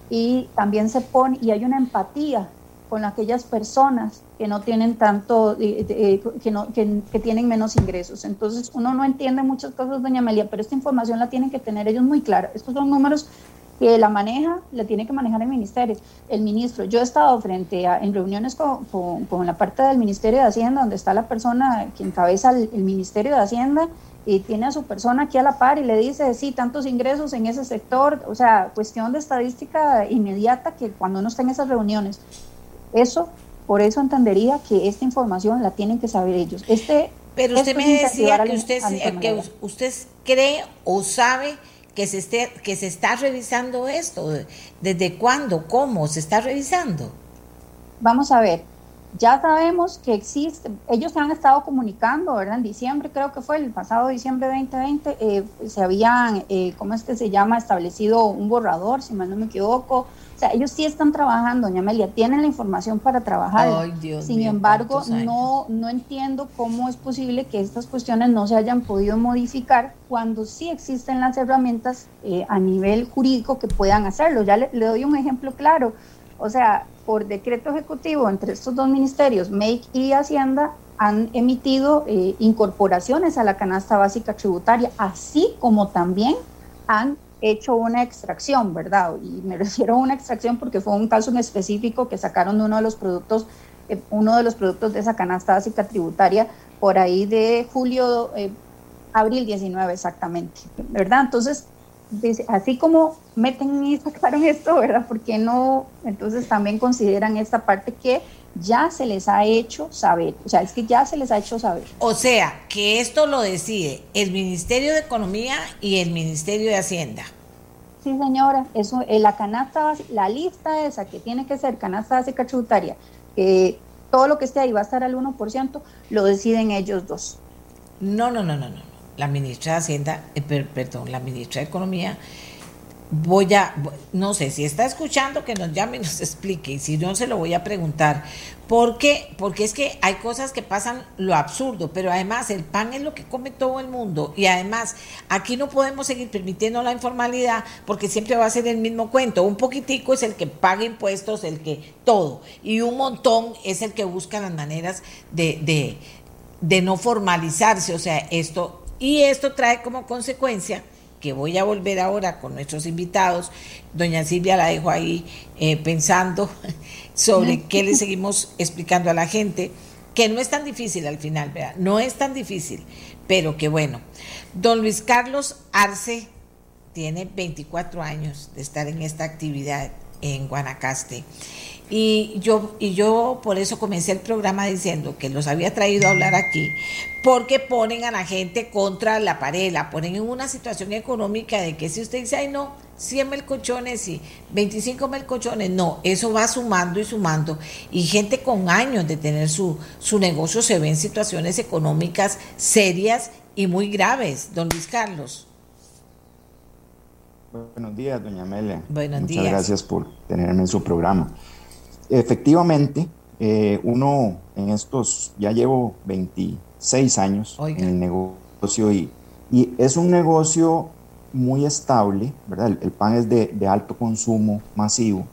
Y también se pone, y hay una empatía con aquellas personas que no tienen tanto, que, no, que, tienen menos ingresos. Entonces uno no entiende muchas cosas, doña Amelia, pero esta información la tienen que tener ellos muy clara. Estos son números que la maneja, la tiene que manejar el ministerio, el ministro. Yo he estado frente a, en reuniones con, con, la parte del Ministerio de Hacienda, donde está la persona que encabeza el, Ministerio de Hacienda y tiene a su persona aquí a la par y le dice, sí, tantos ingresos en ese sector, o sea, cuestión de estadística inmediata que cuando uno está en esas reuniones. Eso, por eso entendería que esta información la tienen que saber ellos. Este, Pero usted me decía que usted, que usted cree o sabe que se, esté, que se está revisando esto? ¿Desde cuándo? ¿Cómo se está revisando? Vamos a ver, ya sabemos que existe, ellos se han estado comunicando, ¿verdad? En diciembre, creo que fue el pasado diciembre 2020, eh, se habían, eh, ¿cómo es que se llama? Establecido un borrador, si mal no me equivoco, o sea, ellos sí están trabajando, doña Amelia, tienen la información para trabajar. Sin embargo, no, no entiendo cómo es posible que estas cuestiones no se hayan podido modificar cuando sí existen las herramientas eh, a nivel jurídico que puedan hacerlo. Ya le, doy un ejemplo claro. O sea, por decreto ejecutivo entre estos dos ministerios, MEIC y Hacienda, han emitido eh, incorporaciones a la canasta básica tributaria, así como también han hecho una extracción, ¿verdad? Y me (laughs) refiero a una extracción porque fue un caso en específico que sacaron de uno de los productos, eh, uno de los productos de esa canasta básica tributaria por ahí de julio, eh, abril 19 exactamente, ¿verdad? Entonces, así como meten y sacaron esto, ¿verdad? ¿Por qué no? Entonces también consideran esta parte que ya se les ha hecho saber, o sea, es que ya se les ha hecho saber. O sea, que esto lo decide el Ministerio de Economía y el Ministerio de Hacienda. Sí, señora, eso, eh, la canasta, la lista esa que tiene que ser canasta básica tributaria, que todo lo que esté ahí va a estar al 1%, lo deciden ellos dos. No, no, no, no, no. La ministra de Hacienda, eh, perdón, la ministra de Economía voy a, no sé, si está escuchando que nos llame y nos (laughs) explique, y si no se lo voy a preguntar. ¿Por qué? Porque es que hay cosas que pasan lo absurdo, pero además el pan es lo que come todo el mundo y además aquí no podemos seguir permitiendo la informalidad porque siempre va a ser el mismo cuento. Un poquitico es el que paga impuestos, el que todo, y un montón es el que busca las maneras de, de, de no formalizarse, o sea, esto, y esto trae como consecuencia que voy a volver ahora con nuestros invitados. Doña Silvia la dejo ahí eh, pensando (laughs) sobre (laughs) qué le seguimos explicando a la gente, que no es tan difícil al final, ¿verdad? No es tan difícil, pero que bueno. Don Luis Carlos Arce tiene 24 años de estar en esta actividad en Guanacaste. Y yo, y yo por eso comencé el programa diciendo que los había traído a hablar aquí, porque ponen a la gente contra la pared, la ponen en una situación económica de que si usted dice, ay no, 100 melcochones y 25 melcochones, no, eso va sumando y sumando. Y gente con años de tener su, su negocio se ve en situaciones económicas serias y muy graves, don Luis Carlos. Buenos días, doña Amelia. Buenos Muchas gracias por tenerme en su programa. Efectivamente, eh, uno en estos, ya llevo 26 años en el negocio y, y, es un negocio muy estable, ¿verdad? El, pan es de, alto consumo masivo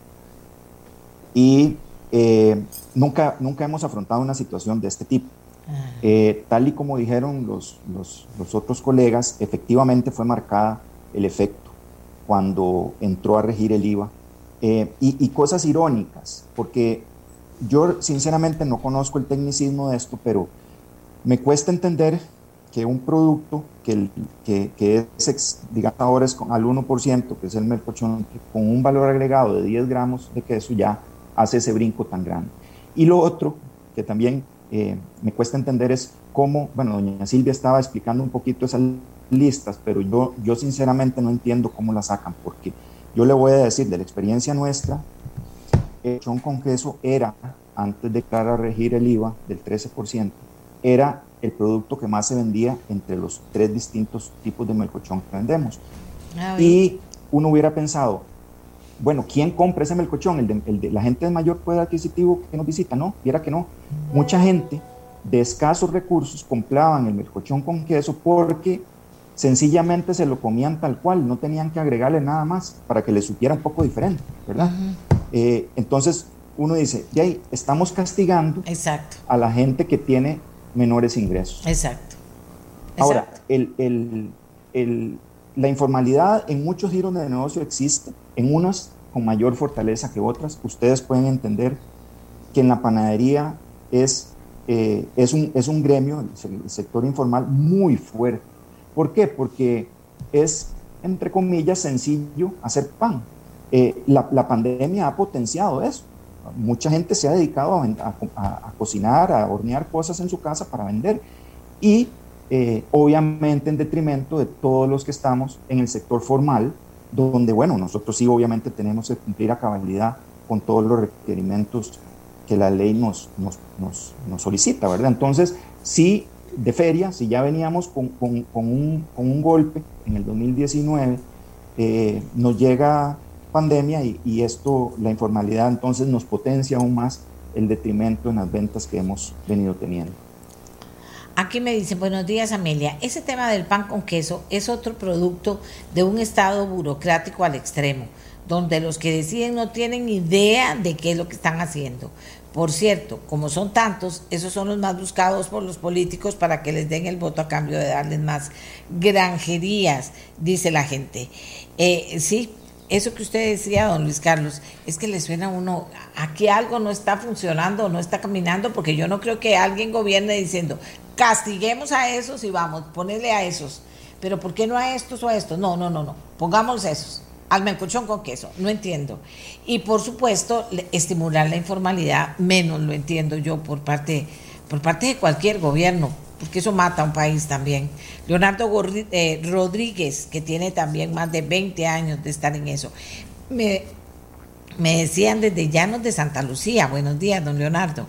y eh, nunca, nunca hemos afrontado una situación de este tipo. Ah. Eh, tal y como dijeron los, los, los otros colegas, efectivamente fue marcada el efecto cuando entró a regir el IVA eh, y, cosas irónicas, porque yo sinceramente no conozco el tecnicismo de esto, pero me cuesta entender que un producto que, que, que es, digamos ahora es al 1%, que es el melcochón, con un valor agregado de 10 gramos de queso ya hace ese brinco tan grande. Y lo otro que también eh, me cuesta entender es cómo, bueno, doña Silvia estaba explicando un poquito esas listas, pero yo, yo sinceramente no entiendo cómo las sacan, porque yo le voy a decir de la experiencia nuestra, el melcochón con queso era, antes de a regir el IVA del 13%, era el producto que más se vendía entre los tres distintos tipos de melcochón que vendemos. Ah, y uno hubiera pensado, bueno, ¿quién compra ese melcochón? El de, la gente de mayor poder adquisitivo que nos visita, no, viera que no. Mucha gente de escasos recursos compraban el melcochón con queso porque sencillamente se lo comían tal cual, no tenían que agregarle nada más para que le supiera un poco diferente, ¿verdad? Eh, entonces uno dice, ya estamos castigando Exacto. a la gente que tiene menores ingresos. Exacto. Ahora, el, la informalidad en muchos giros de negocio existe, en unas con mayor fortaleza que otras. Ustedes pueden entender que en la panadería es, eh, es, un, es un gremio, el sector informal, muy fuerte ¿Por qué? Porque es, entre comillas, sencillo hacer pan. Eh, la, pandemia ha potenciado eso. Mucha gente se ha dedicado a, cocinar, a hornear cosas en su casa para vender. Y eh, obviamente en detrimento de todos los que estamos en el sector formal, donde, bueno, nosotros sí obviamente tenemos que cumplir a cabalidad con todos los requerimientos que la ley nos, nos, nos solicita, ¿verdad? Entonces, sí de feria, si ya veníamos con, un, golpe en el 2019, eh, nos llega pandemia y, esto, la informalidad, entonces nos potencia aún más el detrimento en las ventas que hemos venido teniendo. Aquí me dicen, buenos días Amelia, ese tema del pan con queso es otro producto de un estado burocrático al extremo, donde los que deciden no tienen idea de qué es lo que están haciendo. Por cierto, como son tantos, esos son los más buscados por los políticos para que les den el voto a cambio de darles más granjerías, dice la gente. Eh, sí, eso que usted decía, don Luis Carlos, es que le suena a uno, aquí algo no está funcionando, no está caminando, porque yo no creo que alguien gobierne diciendo, castiguemos a esos y vamos, ponerle a esos, pero ¿por qué no a estos o a estos? No, no, no, no, pongamos esos al melcochón con queso, no entiendo. Y por supuesto, estimular la informalidad, menos lo entiendo yo por parte, por parte de cualquier gobierno, porque eso mata a un país también. Leonardo eh, Rodríguez, que tiene también más de 20 años de estar en eso. Me, me decían desde Llanos de Santa Lucía. Buenos días, don Leonardo.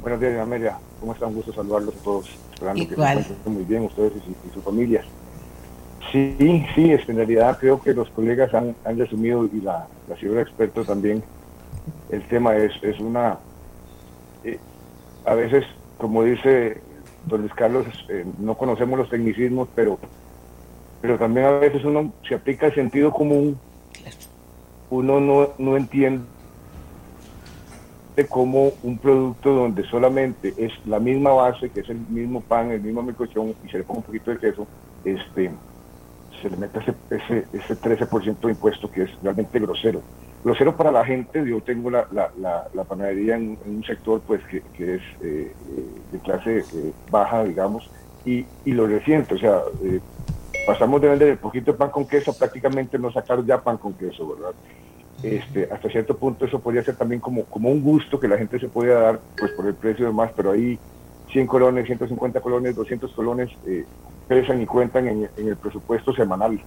Buenos días, Amelia. ¿Cómo están? Un gusto saludarlos a todos. Esperando Igual. que muy bien ustedes y, y sus familias. Sí, sí, en realidad creo que los colegas han, resumido y la, la señora experto también. El tema es, es una, eh, a veces, como dice don Luis Carlos, eh, no conocemos los tecnicismos, pero, pero también a veces uno se aplica el sentido común, uno no, no entiende cómo un producto donde solamente es la misma base, que es el mismo pan, el mismo melcochón, y se le pone un poquito de queso, este, se le mete ese, ese, ese 13% de impuesto que es realmente grosero. Grosero para la gente, yo tengo la, la, la, panadería en, un sector pues que, que es eh, eh, de clase eh, baja, digamos, y, y, lo reciente, o sea, pasamos de vender el poquito de pan con queso, prácticamente no sacar ya pan con queso, ¿verdad? este, hasta cierto punto eso podría ser también como, como un gusto que la gente se podía dar pues por el precio de más, pero ahí 100 colones, 150 colones, 200 colones eh, pesan y cuentan en, el presupuesto semanal.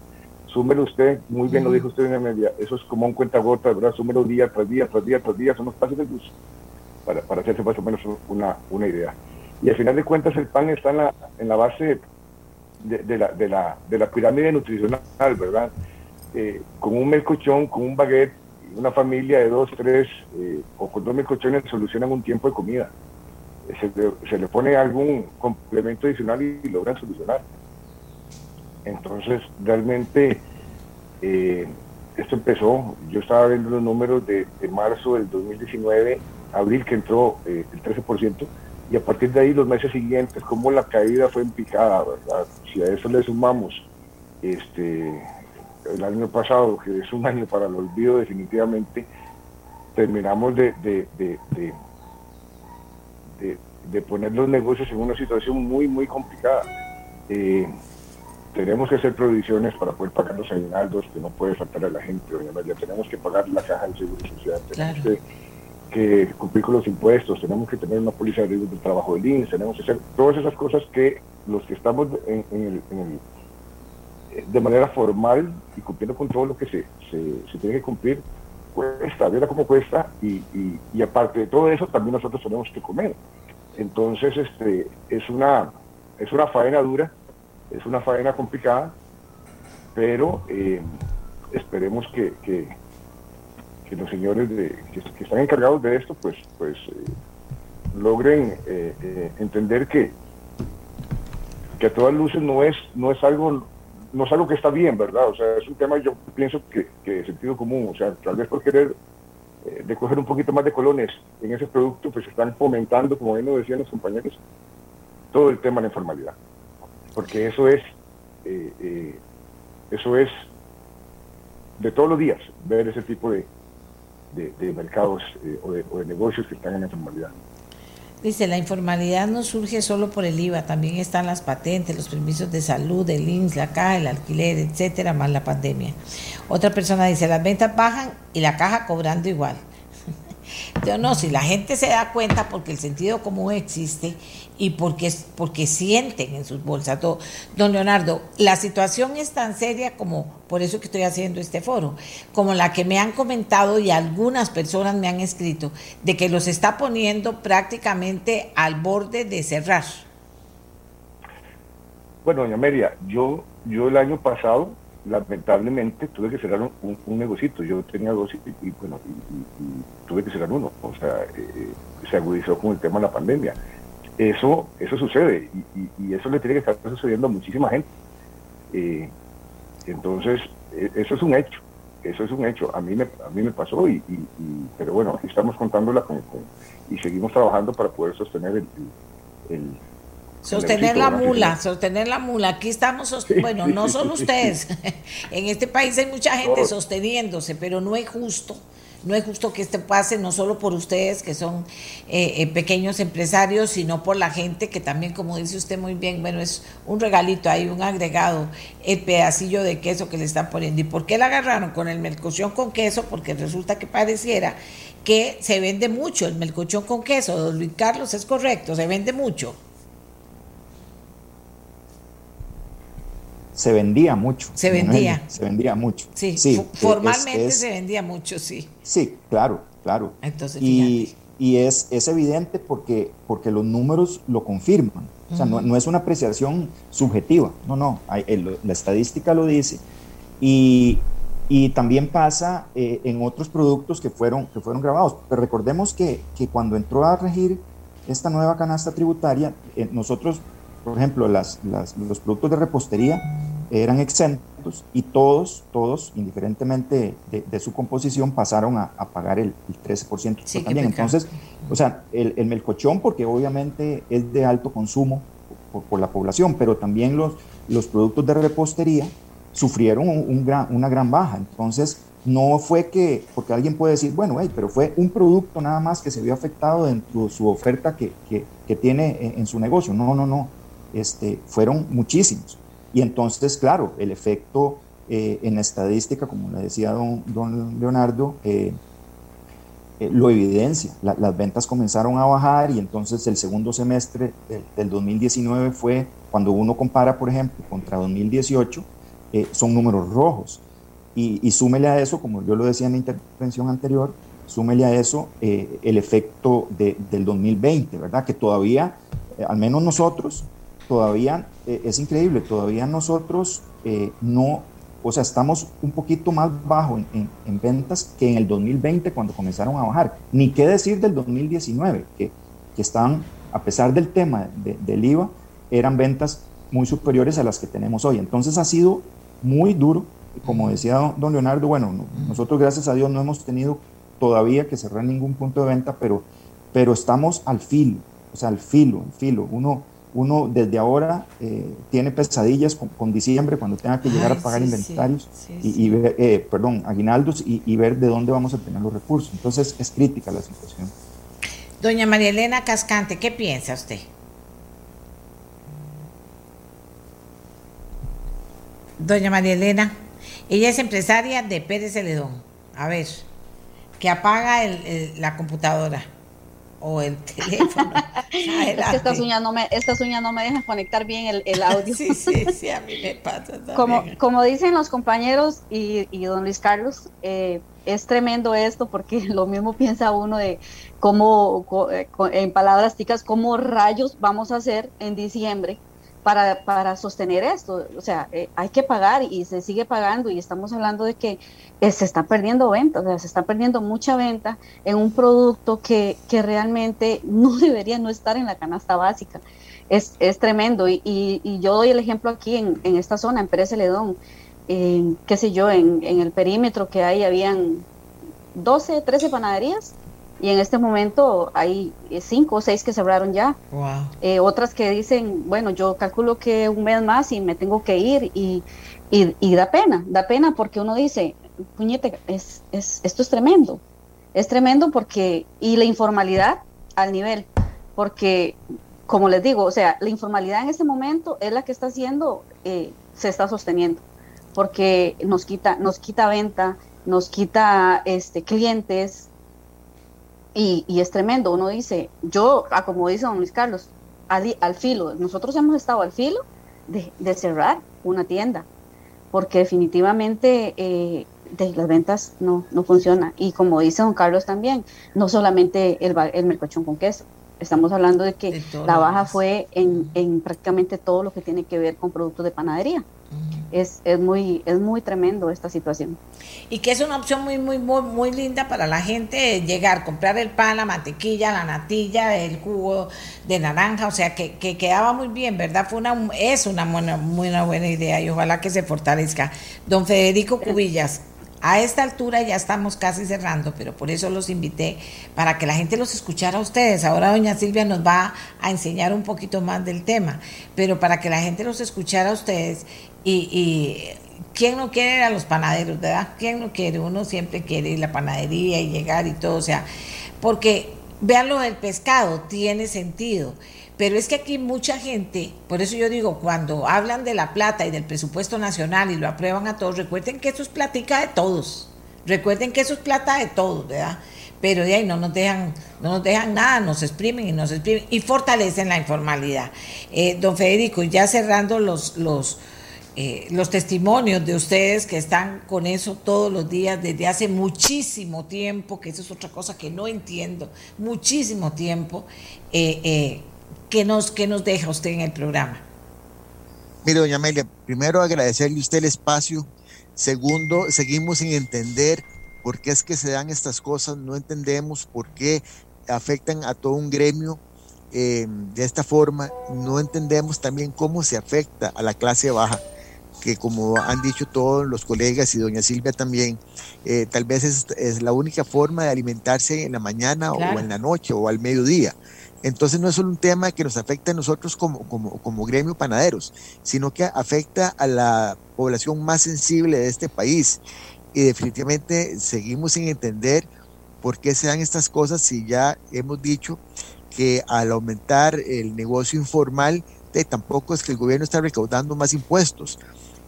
Súmelo usted, muy bien lo dijo usted en la media, eso es como un cuenta gota, ¿verdad? Súmelo día tras día, tras día, tras día, son los pasos de luz, para, para hacerse más o menos una, una idea. Y al final de cuentas el pan está en la, en la base de, la, de, la, de la pirámide nutricional, ¿verdad? Eh, con un melcochón, con un baguette, una familia de dos, tres eh, o con dos melcochones solucionan un tiempo de comida. Se le, se le pone algún complemento adicional y, logran solucionar. Entonces, realmente, eh, esto empezó, yo estaba viendo los números de, marzo del 2019, abril que entró el 13%, y a partir de ahí los meses siguientes, como la caída fue en picada, ¿verdad? Si a eso le sumamos este, el año pasado, que es un año para el olvido definitivamente, terminamos de, poner los negocios en una situación muy, muy complicada. Eh, tenemos que hacer provisiones para poder pagar los aguinaldos que no puede faltar a la gente, Tenemos que pagar la caja del Seguro Social, tenemos que que cumplir con los impuestos, tenemos que tener una póliza de riesgos del trabajo del INS, tenemos que hacer todas esas cosas que los que estamos en, el, eh, de manera formal y cumpliendo con todo lo que se, se, tiene que cumplir, cuesta, mira cómo cuesta, y, y, aparte de todo eso, también nosotros tenemos que comer. Entonces, este, es una, es una faena dura, es una faena complicada, pero eh, esperemos que, que que los señores de, que, están encargados de esto, pues, pues eh, logren eh, eh, entender que, que a todas luces no es, no es algo no es algo que está bien, ¿verdad? O sea, es un tema, yo pienso que, que de sentido común, o sea, tal vez por querer de coger un poquito más de colones en ese producto, pues están fomentando, como bien lo decían los compañeros, todo el tema de la informalidad. Porque eso es, eso es de todos los días, ver ese tipo de, de, mercados eh, o, de, negocios que están en la informalidad. Dice, la informalidad no surge solo por el IVA, también están las patentes, los permisos de salud, el INS, la caja, el alquiler, etcétera, más la pandemia. Otra persona dice, las ventas bajan y la caja cobrando igual. Yo no, si la gente se da cuenta porque el sentido común existe y porque, porque sienten en sus bolsas. Don Leonardo, la situación es tan seria como, por eso que estoy haciendo este foro, como la que me han comentado y algunas personas me han escrito, de que los está poniendo prácticamente al borde de cerrar. Bueno, doña María, yo, yo el año pasado, lamentablemente, tuve que cerrar un, un, negocito. Yo tenía dos y, bueno, y, tuve que cerrar uno. O sea, eh, se agudizó con el tema de la pandemia eso, eso sucede y, eso le tiene que estar sucediendo a muchísima gente. Eh, entonces, e, eso es un hecho, eso es un hecho. A mí me, a mí me pasó, y, pero bueno, estamos contándola con, y seguimos trabajando para poder sostener el... Sostener la mula, sostener la mula. Aquí estamos, bueno, no solo (laughs) ustedes. (laughs) en este país hay mucha gente sosteniéndose, pero no es justo no es justo que esto pase no solo por ustedes, que son eh, eh, pequeños empresarios, sino por la gente que también, como dice usted muy bien, bueno, es un regalito, hay un agregado, el pedacillo de queso que le están poniendo. ¿Y por qué la agarraron con el melcochón con queso? Porque resulta que pareciera que se vende mucho el melcochón con queso. Don Luis Carlos, es correcto, se vende mucho. Se vendía mucho. Se vendía. Se vendía mucho. Sí, formalmente se vendía mucho, sí. Sí, claro, claro. Entonces, y, y es, es evidente porque, porque los números lo confirman. O sea, no, es una apreciación subjetiva, no, no, la estadística lo dice. Y, y también pasa eh, en otros productos que fueron, que fueron grabados. Pero recordemos que, que cuando entró a regir esta nueva canasta tributaria, eh, nosotros, por ejemplo, las, las, los productos de repostería, eran exentos y todos, todos, indiferentemente de, su composición, pasaron a, pagar el, 13% también. Entonces, o sea, el, melcochón, porque obviamente es de alto consumo por, la población, pero también los, los productos de repostería sufrieron un, gran, una gran baja. Entonces, no fue que, porque alguien puede decir, bueno, pero fue un producto nada más que se vio afectado dentro de su oferta que, que, tiene en, en, su negocio. No, no, no. Este, fueron muchísimos. Y entonces, claro, el efecto eh, en estadística, como le decía don, don Leonardo, eh, eh, lo evidencia. las ventas comenzaron a bajar y entonces el segundo semestre del, 2019 fue, cuando uno compara, por ejemplo, contra 2018, son números rojos. Y, y, súmele a eso, como yo lo decía en la intervención anterior, súmele a eso el efecto del 2020, ¿verdad? Que todavía, al menos nosotros, todavía, es increíble, todavía nosotros no o sea, estamos un poquito más bajo en, ventas que en el 2020 cuando comenzaron a bajar. Ni qué decir del 2019, que, que están, a pesar del tema del IVA, eran ventas muy superiores a las que tenemos hoy. Entonces ha sido muy duro. Como decía don Leonardo, bueno, nosotros gracias a Dios no hemos tenido todavía que cerrar ningún punto de venta, pero, pero estamos al filo, o sea, al filo, al filo. Uno, uno desde ahora eh, tiene pesadillas con, diciembre cuando tenga que llegar a pagar inventarios y, ver, eh, perdón, aguinaldos y, ver de dónde vamos a tener los recursos. Entonces es crítica la situación. Doña María Elena Cascante, ¿qué piensa usted? Doña María Elena, ella es empresaria de Pérez Celedón. A ver, que apaga la computadora o el teléfono. (laughs) es que estas uñas no me, estas uñas no me dejan conectar bien el, el audio. sí, sí, (laughs) sí, a mí me pasa Como, como dicen los compañeros y, y don Luis Carlos, eh, es tremendo esto porque (laughs) lo mismo piensa uno de cómo, eh, en palabras ticas, cómo rayos vamos a hacer en diciembre para, para sostener esto. O sea, eh, hay que pagar y se sigue pagando y estamos hablando de que eh, se está perdiendo venta, o sea, se está perdiendo mucha venta en un producto que, que realmente no (laughs) debería no estar en la canasta básica. Es, es tremendo y, y, yo doy el ejemplo aquí en, en esta zona, en Pérez Celedón, qué sé yo, en, en el perímetro que hay, habían 12, 13 panaderías y en este momento hay eh, cinco o seis que cerraron ya. Eh, otras que dicen, bueno, yo calculo que un mes más y me tengo que ir y, y, da pena, da pena porque uno dice, puñete, es, es, esto es tremendo, es tremendo porque, y la informalidad al nivel, porque como les digo, o sea, la informalidad en este momento es la que está haciendo, eh, se está sosteniendo, porque nos quita, nos quita venta, nos quita este, clientes, y, es tremendo, uno dice, yo, ah, como dice don Luis Carlos, al, al filo, nosotros hemos estado al filo de, cerrar una tienda, porque definitivamente eh, de las ventas no, no funciona. Y como dice don Carlos también, no solamente el, el mercochón con queso, estamos hablando de que la baja fue en, en prácticamente todo lo que tiene que ver con productos de panadería es, es, muy, es muy tremendo esta situación. Y que es una opción muy, muy, muy, muy linda para la gente llegar, comprar el pan, la mantequilla, la natilla, el jugo de naranja, o sea, que, que quedaba muy bien, ¿verdad? Fue una, es una buena, muy una buena idea y ojalá que se fortalezca. Don Federico Cubillas, a esta altura ya estamos casi cerrando, pero por eso los invité para que la gente los escuchara a ustedes. Ahora doña Silvia nos va a enseñar un poquito más del tema, pero para que la gente los escuchara a ustedes y, ¿quién no quiere a los panaderos, verdad? ¿Quién no quiere? Uno siempre quiere ir a la panadería y llegar y todo, o sea, porque vean lo del pescado, tiene sentido. Pero es que aquí mucha gente, por eso yo digo, cuando hablan de la plata y del presupuesto nacional y lo aprueban a todos, recuerden que eso es platica de todos. Recuerden que eso es plata de todos, ¿verdad? Pero de ahí no nos dejan, no nos dejan nada, nos exprimen y nos exprimen y fortalecen la informalidad. Eh, don Federico, ya cerrando los, los, eh, los testimonios de ustedes que están con eso todos los días desde hace muchísimo tiempo, que eso es otra cosa que no entiendo, muchísimo tiempo, eh, eh, ¿qué, nos, ¿qué nos deja usted en el programa? Mire, doña Amelia, primero agradecerle usted el espacio, segundo, seguimos sin entender por qué es que se dan estas cosas, no entendemos por qué afectan a todo un gremio de esta forma, no entendemos también cómo se afecta a la clase baja que como han dicho todos los colegas y doña Silvia también, eh, tal vez es, la única forma de alimentarse en la mañana o en la noche o al mediodía. Entonces no es solo un tema que nos afecta a nosotros como, como, como gremio panaderos, sino que afecta a la población más sensible de este país. Y definitivamente seguimos sin entender por qué se dan estas cosas si ya hemos dicho que al aumentar el negocio informal, tampoco es que el gobierno está recaudando más impuestos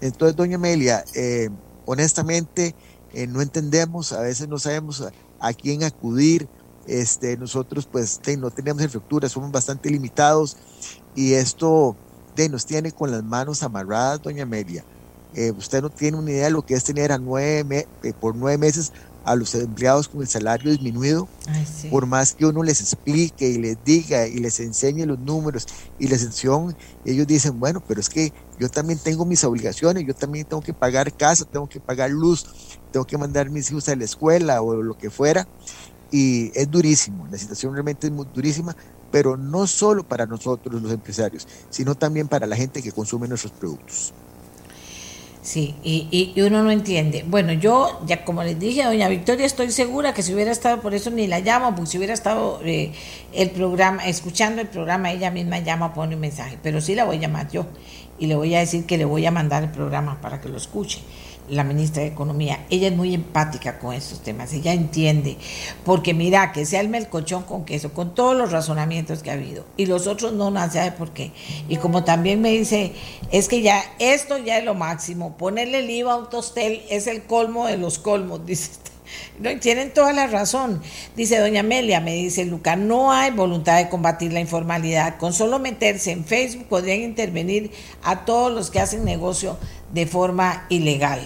Entonces, doña Amelia, eh, honestamente, eh, no entendemos, a veces no sabemos a, quién acudir. Este, nosotros pues no tenemos infraestructura, somos bastante limitados y esto de, nos tiene con las manos amarradas, doña Amelia. Eh, usted no tiene una idea de lo que es tener a nueve por nueve meses a los empleados con el salario disminuido, por más que uno les explique y les diga y les enseñe los números y la exención, ellos dicen, bueno, pero es que yo también tengo mis obligaciones, yo también tengo que pagar casa, tengo que pagar luz, tengo que mandar mis hijos a la escuela o lo que fuera, y es durísimo, la situación realmente es muy durísima, pero no solo para nosotros los empresarios, sino también para la gente que consume nuestros productos. Sí, y, y, uno no entiende. Bueno, yo, ya como les dije, doña Victoria, estoy segura que si hubiera estado, por eso ni la llamo, porque si hubiera estado eh, el programa, escuchando el programa, ella misma llama, pone un mensaje, pero sí la voy a llamar yo y le voy a decir que le voy a mandar el programa para que lo escuche la ministra de Economía, ella es muy empática con estos temas, ella entiende, porque mira, que sea el melcochón con queso, con todos los razonamientos que ha habido, y los otros no, no sabe por qué. Y como también me dice, es que ya esto ya es lo máximo, ponerle el IVA a un tostel es el colmo de los colmos, (laughs) dice no, tienen toda la razón. Dice doña Amelia, me dice Luca, no hay voluntad de combatir la informalidad. Con solo meterse en Facebook podrían intervenir a todos los que hacen negocio de forma ilegal.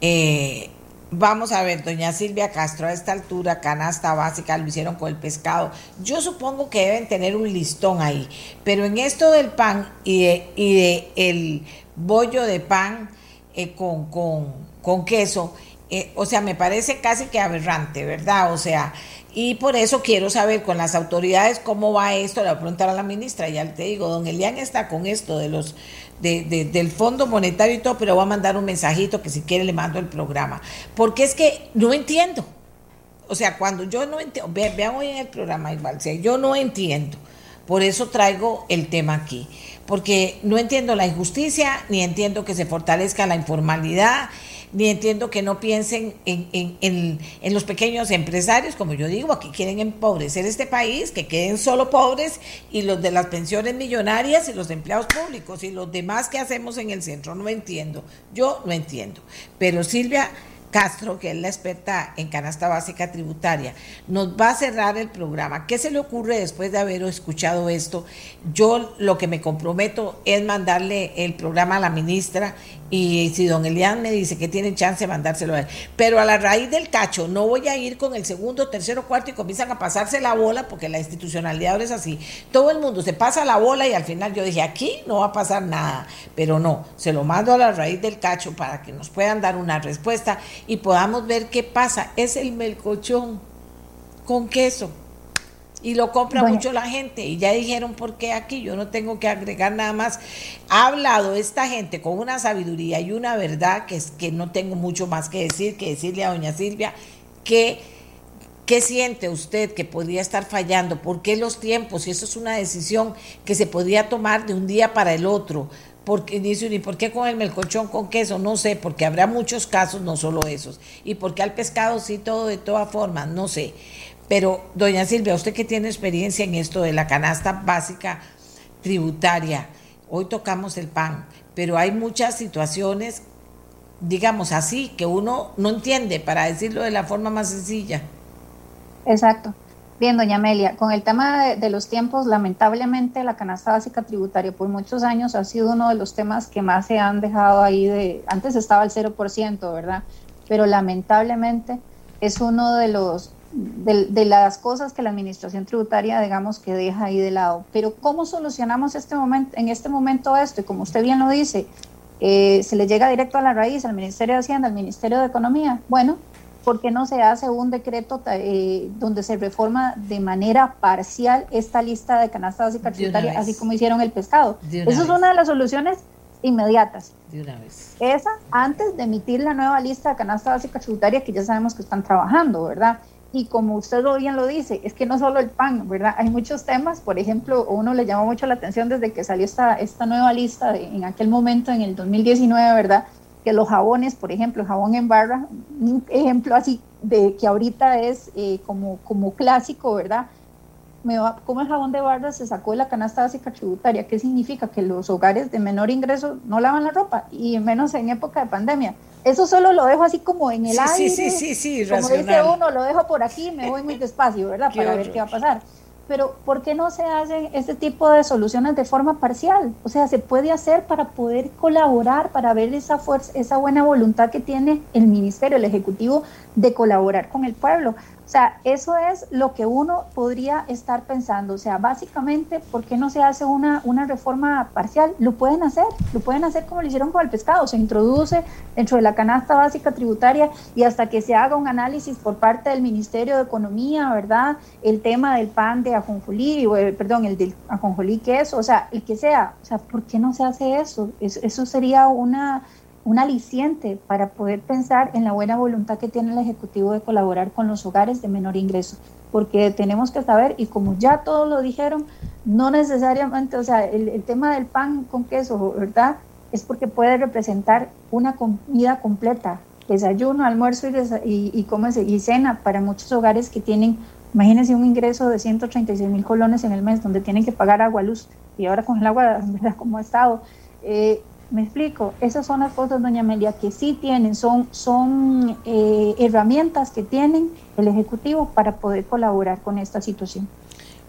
Eh, vamos a ver, doña Silvia Castro, a esta altura, canasta básica, lo hicieron con el pescado. Yo supongo que deben tener un listón ahí, pero en esto del pan y de, el bollo de pan eh, con, con, con queso, eh, o sea, me parece casi que aberrante, ¿verdad? O sea, y por eso quiero saber con las autoridades cómo va esto. Le voy a preguntar a la ministra, ya te digo, don Elian está con esto de los de, del Fondo Monetario y todo, pero voy a mandar un mensajito que si quiere le mando el programa. Porque es que no entiendo. O sea, cuando yo no entiendo, vean hoy en el programa igual, si yo no entiendo. Por eso traigo el tema aquí. Porque no entiendo la injusticia, ni entiendo que se fortalezca la informalidad ni entiendo que no piensen en, los pequeños empresarios, como yo digo, aquí quieren empobrecer este país, que queden solo pobres y los de las pensiones millonarias y los empleados públicos y los demás que hacemos en el centro. No entiendo, yo no entiendo. Pero Silvia Castro, que es la experta en canasta básica tributaria, nos va a cerrar el programa. ¿Qué se le ocurre después de haber escuchado esto? Yo lo que me comprometo es mandarle el programa a la ministra y si don Elian me dice que tiene chance de mandárselo a él. Pero a la raíz del cacho, no voy a ir con el segundo, tercero, cuarto y comienzan a pasarse la bola porque la institucionalidad ahora es así. Todo el mundo se pasa la bola y al final yo dije, aquí no va a pasar nada. Pero no, se lo mando a la raíz del cacho para que nos puedan dar una respuesta y podamos ver qué pasa. Es el melcochón con queso y lo compra mucho la gente y ya dijeron por qué aquí, yo no tengo que agregar nada más. Ha hablado esta gente con una sabiduría y una verdad que es que no tengo mucho más que decir que decirle a doña Silvia que ¿Qué siente usted que podría estar fallando? ¿Por qué los tiempos? Y eso es una decisión que se podría tomar de un día para el otro. Porque dice, ¿y por qué con el melcochón con queso? No sé, porque habrá muchos casos, no solo esos. ¿Y por qué al pescado sí todo de todas formas? No sé. Pero, doña Silvia, usted que tiene experiencia en esto de la canasta básica tributaria, hoy tocamos el pan, pero hay muchas situaciones, digamos así, que uno no entiende, para decirlo de la forma más sencilla. Exacto. Bien, doña Amelia, con el tema de, los tiempos, lamentablemente la canasta básica tributaria por muchos años ha sido uno de los temas que más se han dejado ahí de, antes estaba el 0%, ¿verdad? Pero lamentablemente es uno de los de, las cosas que la administración tributaria, digamos, que deja ahí de lado. Pero ¿cómo solucionamos este momento, en este momento esto? Y como usted bien lo dice, eh, se le llega directo a la raíz, al Ministerio de Hacienda, al Ministerio de Economía. Bueno, ¿por qué no se hace un decreto eh, donde se reforma de manera parcial esta lista de canasta básica tributaria, así como hicieron el pescado? Eso es una de las soluciones inmediatas. De una vez. Esa antes de emitir la nueva lista de canasta básica tributaria que ya sabemos que están trabajando, ¿verdad? Y como usted bien lo dice, es que no solo el pan, ¿verdad? Hay muchos temas, por ejemplo, uno le llamó mucho la atención desde que salió esta, esta nueva lista en aquel momento, en el 2019, ¿verdad? Que los jabones, por ejemplo, jabón en barra, un ejemplo así de que ahorita es eh, como, como clásico, ¿verdad? me va, ¿cómo el jabón de barra se sacó de la canasta básica tributaria? ¿Qué significa? Que los hogares de menor ingreso no lavan la ropa y menos en época de pandemia. Eso solo lo dejo así como en el aire. Sí, sí, sí, sí, Como dice uno, lo dejo por aquí, me voy muy despacio, ¿verdad? (laughs) Para ver qué va a pasar pero ¿por qué no se hacen este tipo de soluciones de forma parcial? O sea, se puede hacer para poder colaborar, para ver esa fuerza, esa buena voluntad que tiene el ministerio, el ejecutivo de colaborar con el pueblo. O sea, eso es lo que uno podría estar pensando. O sea, básicamente, ¿por qué no se hace una, una reforma parcial? Lo pueden hacer, lo pueden hacer como lo hicieron con el pescado. Se introduce dentro de la canasta básica tributaria y hasta que se haga un análisis por parte del Ministerio de Economía, ¿verdad? El tema del pan de ajonjolí, o perdón, el del ajonjolí queso, o sea, el que sea. O sea, ¿por qué no se hace eso? eso sería una un aliciente para poder pensar en la buena voluntad que tiene el Ejecutivo de colaborar con los hogares de menor ingreso. Porque tenemos que saber, y como ya todos lo dijeron, no necesariamente, o sea, el, tema del pan con queso, ¿verdad? Es porque puede representar una comida completa, desayuno, almuerzo y, y, y, y cena para muchos hogares que tienen, imagínense un ingreso de 136 mil colones en el mes, donde tienen que pagar agua, luz, y ahora con el agua, (laughs) ¿verdad? Como ha estado. Eh, me explico, esas son las cosas, doña Amelia, que sí tienen, son, son eh, herramientas que tienen el Ejecutivo para poder colaborar con esta situación.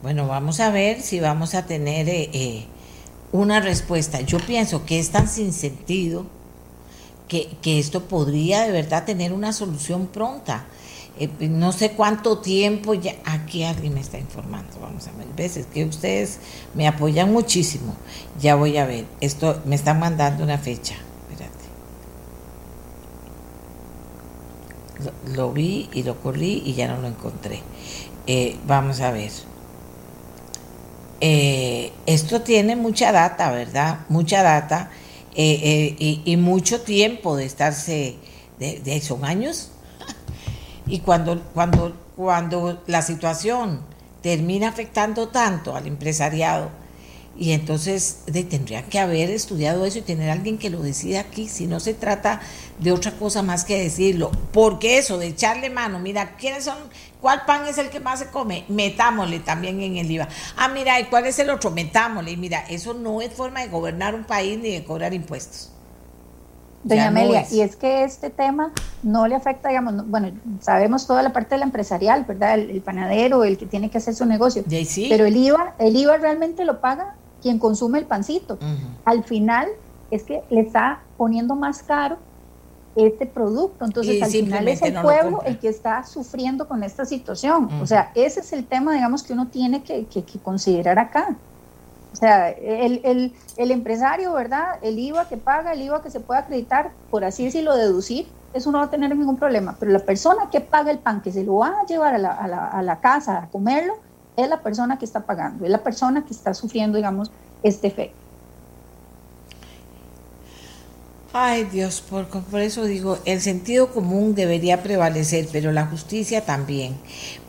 Bueno, vamos a ver si vamos a tener eh, eh, una respuesta. Yo pienso que es tan sin sentido que, que esto podría de verdad tener una solución pronta. Eh, no sé cuánto tiempo ya, aquí alguien me está informando, vamos a ver, veces que ustedes me apoyan muchísimo, ya voy a ver, esto me están mandando una fecha, espérate. Lo, vi y lo corrí y ya no lo encontré. Eh, vamos a ver. Eh, esto tiene mucha data, ¿verdad? Mucha data y, mucho tiempo de estarse, de, de son años y cuando, cuando, cuando la situación termina afectando tanto al empresariado, y entonces tendría que haber estudiado eso y tener alguien que lo decida aquí, si no se trata de otra cosa más que decirlo. Porque eso de echarle mano, mira, ¿quiénes son? ¿Cuál pan es el que más se come? Metámosle también en el IVA. Ah, mira, ¿y cuál es el otro? Metámosle. Y mira, eso no es forma de gobernar un país ni de cobrar impuestos. Doña Amelia, y es que este tema no le afecta, digamos, bueno, sabemos toda la parte de la empresarial, ¿verdad? El, panadero, el que tiene que hacer su negocio. Pero el IVA, el IVA realmente lo paga quien consume el pancito. Al final es que le está poniendo más caro este producto. Entonces, al final es el pueblo el que está sufriendo con esta situación. O sea, ese es el tema, digamos, que uno tiene que considerar acá. O sea, el, empresario, ¿verdad? El IVA que paga, el IVA que se puede acreditar, por así decirlo, deducir, eso no va a tener ningún problema. Pero la persona que paga el pan, que se lo va a llevar a la, a la, casa a comerlo, es la persona que está pagando, es la persona que está sufriendo, digamos, este efecto. Ay Dios, por, por, eso digo, el sentido común debería prevalecer, pero la justicia también.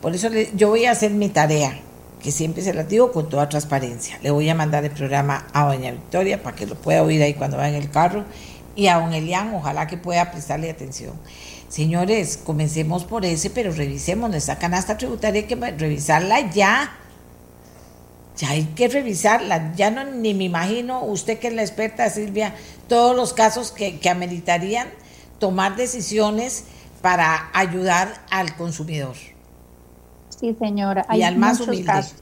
Por eso yo voy a hacer mi tarea que siempre se las digo con toda transparencia. Le voy a mandar el programa a doña Victoria para que lo pueda oír ahí cuando va en el carro y a don Elian, ojalá que pueda prestarle atención. Señores, comencemos por ese, pero revisemos nuestra canasta tributaria, hay que revisarla ya. Ya hay que revisarla, ya no ni me imagino, usted que es la experta, Silvia, todos los casos que, que ameritarían tomar decisiones para ayudar al consumidor. Sí, señora. Hay y al más humilde. Casos.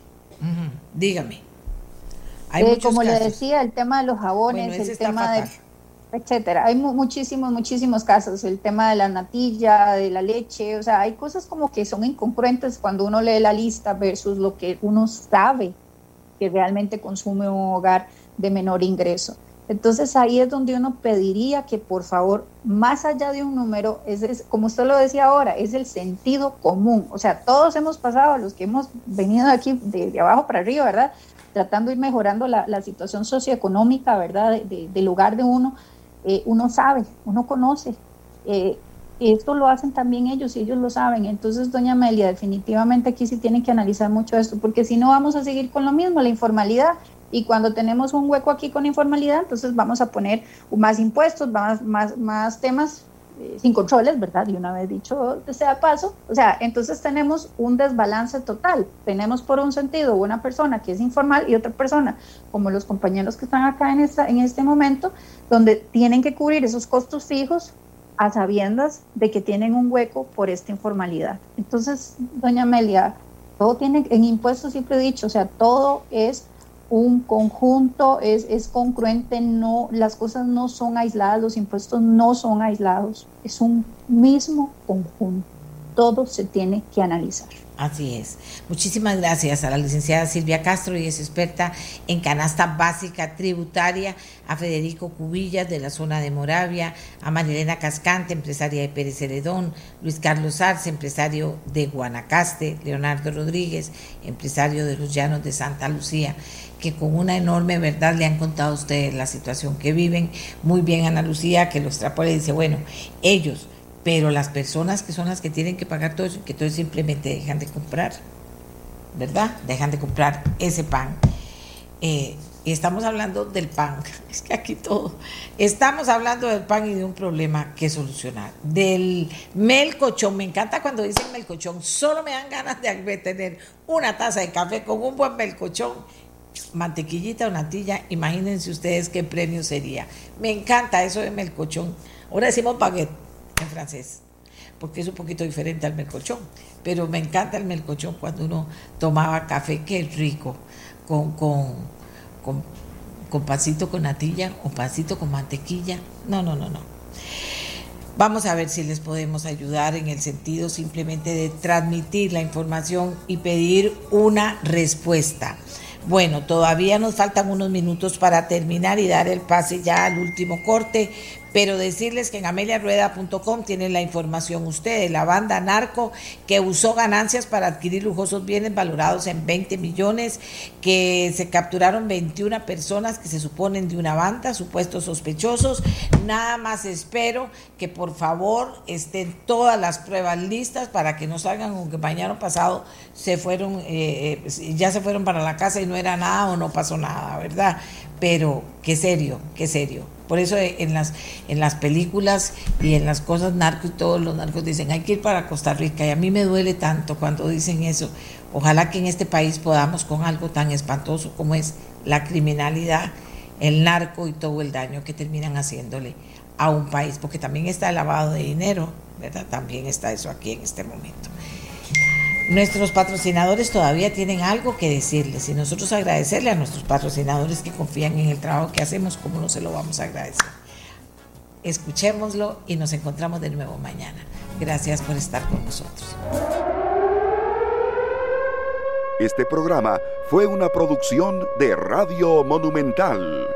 Dígame. Hay eh, como le decía, el tema de los jabones, el tema de etcétera. Hay muchísimos, muchísimos casos. El tema de la natilla, de la leche, o sea, hay cosas como que son incongruentes cuando uno lee la lista versus lo que uno sabe que realmente consume un hogar de menor ingreso. Entonces ahí es donde uno pediría que por favor, más allá de un número, es, como usted lo decía ahora, es el sentido común. O sea, todos hemos pasado, los que hemos venido aquí de, abajo para arriba, ¿verdad? Tratando de ir mejorando la, situación socioeconómica, ¿verdad? del lugar de uno. Eh, uno sabe, uno conoce. Eh, esto lo hacen también ellos y ellos lo saben. Entonces, doña Amelia, definitivamente aquí sí tienen que analizar mucho esto, porque si no vamos a seguir con lo mismo, la informalidad y cuando tenemos un hueco aquí con informalidad, entonces vamos a poner más impuestos, más, más, más temas eh, sin controles, ¿verdad? Y una vez dicho sea paso, o sea, entonces tenemos un desbalance total. Tenemos por un sentido una persona que es informal y otra persona, como los compañeros que están acá en, esta, en este momento, donde tienen que cubrir esos costos fijos a sabiendas de que tienen un hueco por esta informalidad. Entonces, doña Amelia, todo tiene, en impuestos siempre he dicho, o sea, todo es un conjunto, es, es congruente, no, las cosas no son aisladas, los impuestos no son aislados, es un mismo conjunto, todo se tiene que analizar. Así es. Muchísimas gracias a la licenciada Silvia Castro, y es experta en canasta básica tributaria, a Federico Cubillas de la zona de Moravia, a Marilena Cascante, empresaria de Pérez Heredón, Luis Carlos Arce, empresario de Guanacaste, Leonardo Rodríguez, empresario de los Llanos de Santa Lucía, que con una enorme verdad le han contado a ustedes la situación que viven. Muy bien, Ana Lucía, que los trapos le dice, bueno, ellos pero las personas que son las que tienen que pagar todo eso, que todo simplemente dejan de comprar, ¿verdad? Dejan de comprar ese pan. Eh, y estamos hablando del pan, (laughs) es que aquí todo, estamos hablando del pan y de un problema que solucionar. Del melcochón, me encanta cuando dicen melcochón, solo me dan ganas de tener una taza de café con un buen melcochón, mantequillita o natilla, imagínense ustedes qué premio sería. Me encanta eso de melcochón. Ahora decimos baguette en francés, porque es un poquito diferente al melcochón. Pero me encanta el melcochón cuando uno tomaba café, es rico, con, con, con, con con natilla o pancito con mantequilla. No, no, no, no. Vamos a ver si les podemos ayudar en el sentido simplemente de transmitir la información y pedir una respuesta. Bueno, todavía nos faltan unos minutos para terminar y dar el pase ya al último corte, pero decirles que en ameliarueda.com tienen la información ustedes, la banda narco que usó ganancias para adquirir lujosos bienes valorados en 20 millones, que se capturaron 21 personas que se suponen de una banda, supuestos sospechosos. Nada más espero que por favor estén todas las pruebas listas para que no salgan aunque mañana pasado se fueron, eh, eh, ya se fueron para la casa y no era nada o no pasó nada, ¿verdad? Pero qué serio, qué serio. Por eso en las, en las películas y en las cosas narcos y todos los narcos dicen hay que ir para Costa Rica y a mí me duele tanto cuando dicen eso. Ojalá que en este país podamos con algo tan espantoso como es la criminalidad, el narco y todo el daño que terminan haciéndole a un país, porque también está el lavado de dinero, ¿verdad? También está eso aquí en este momento. Nuestros patrocinadores todavía tienen algo que decirles y nosotros agradecerle a nuestros patrocinadores que confían en el trabajo que hacemos, como no se lo vamos a agradecer. Escuchémoslo y nos encontramos de nuevo mañana. Gracias por estar con nosotros. Este programa fue una producción de Radio Monumental.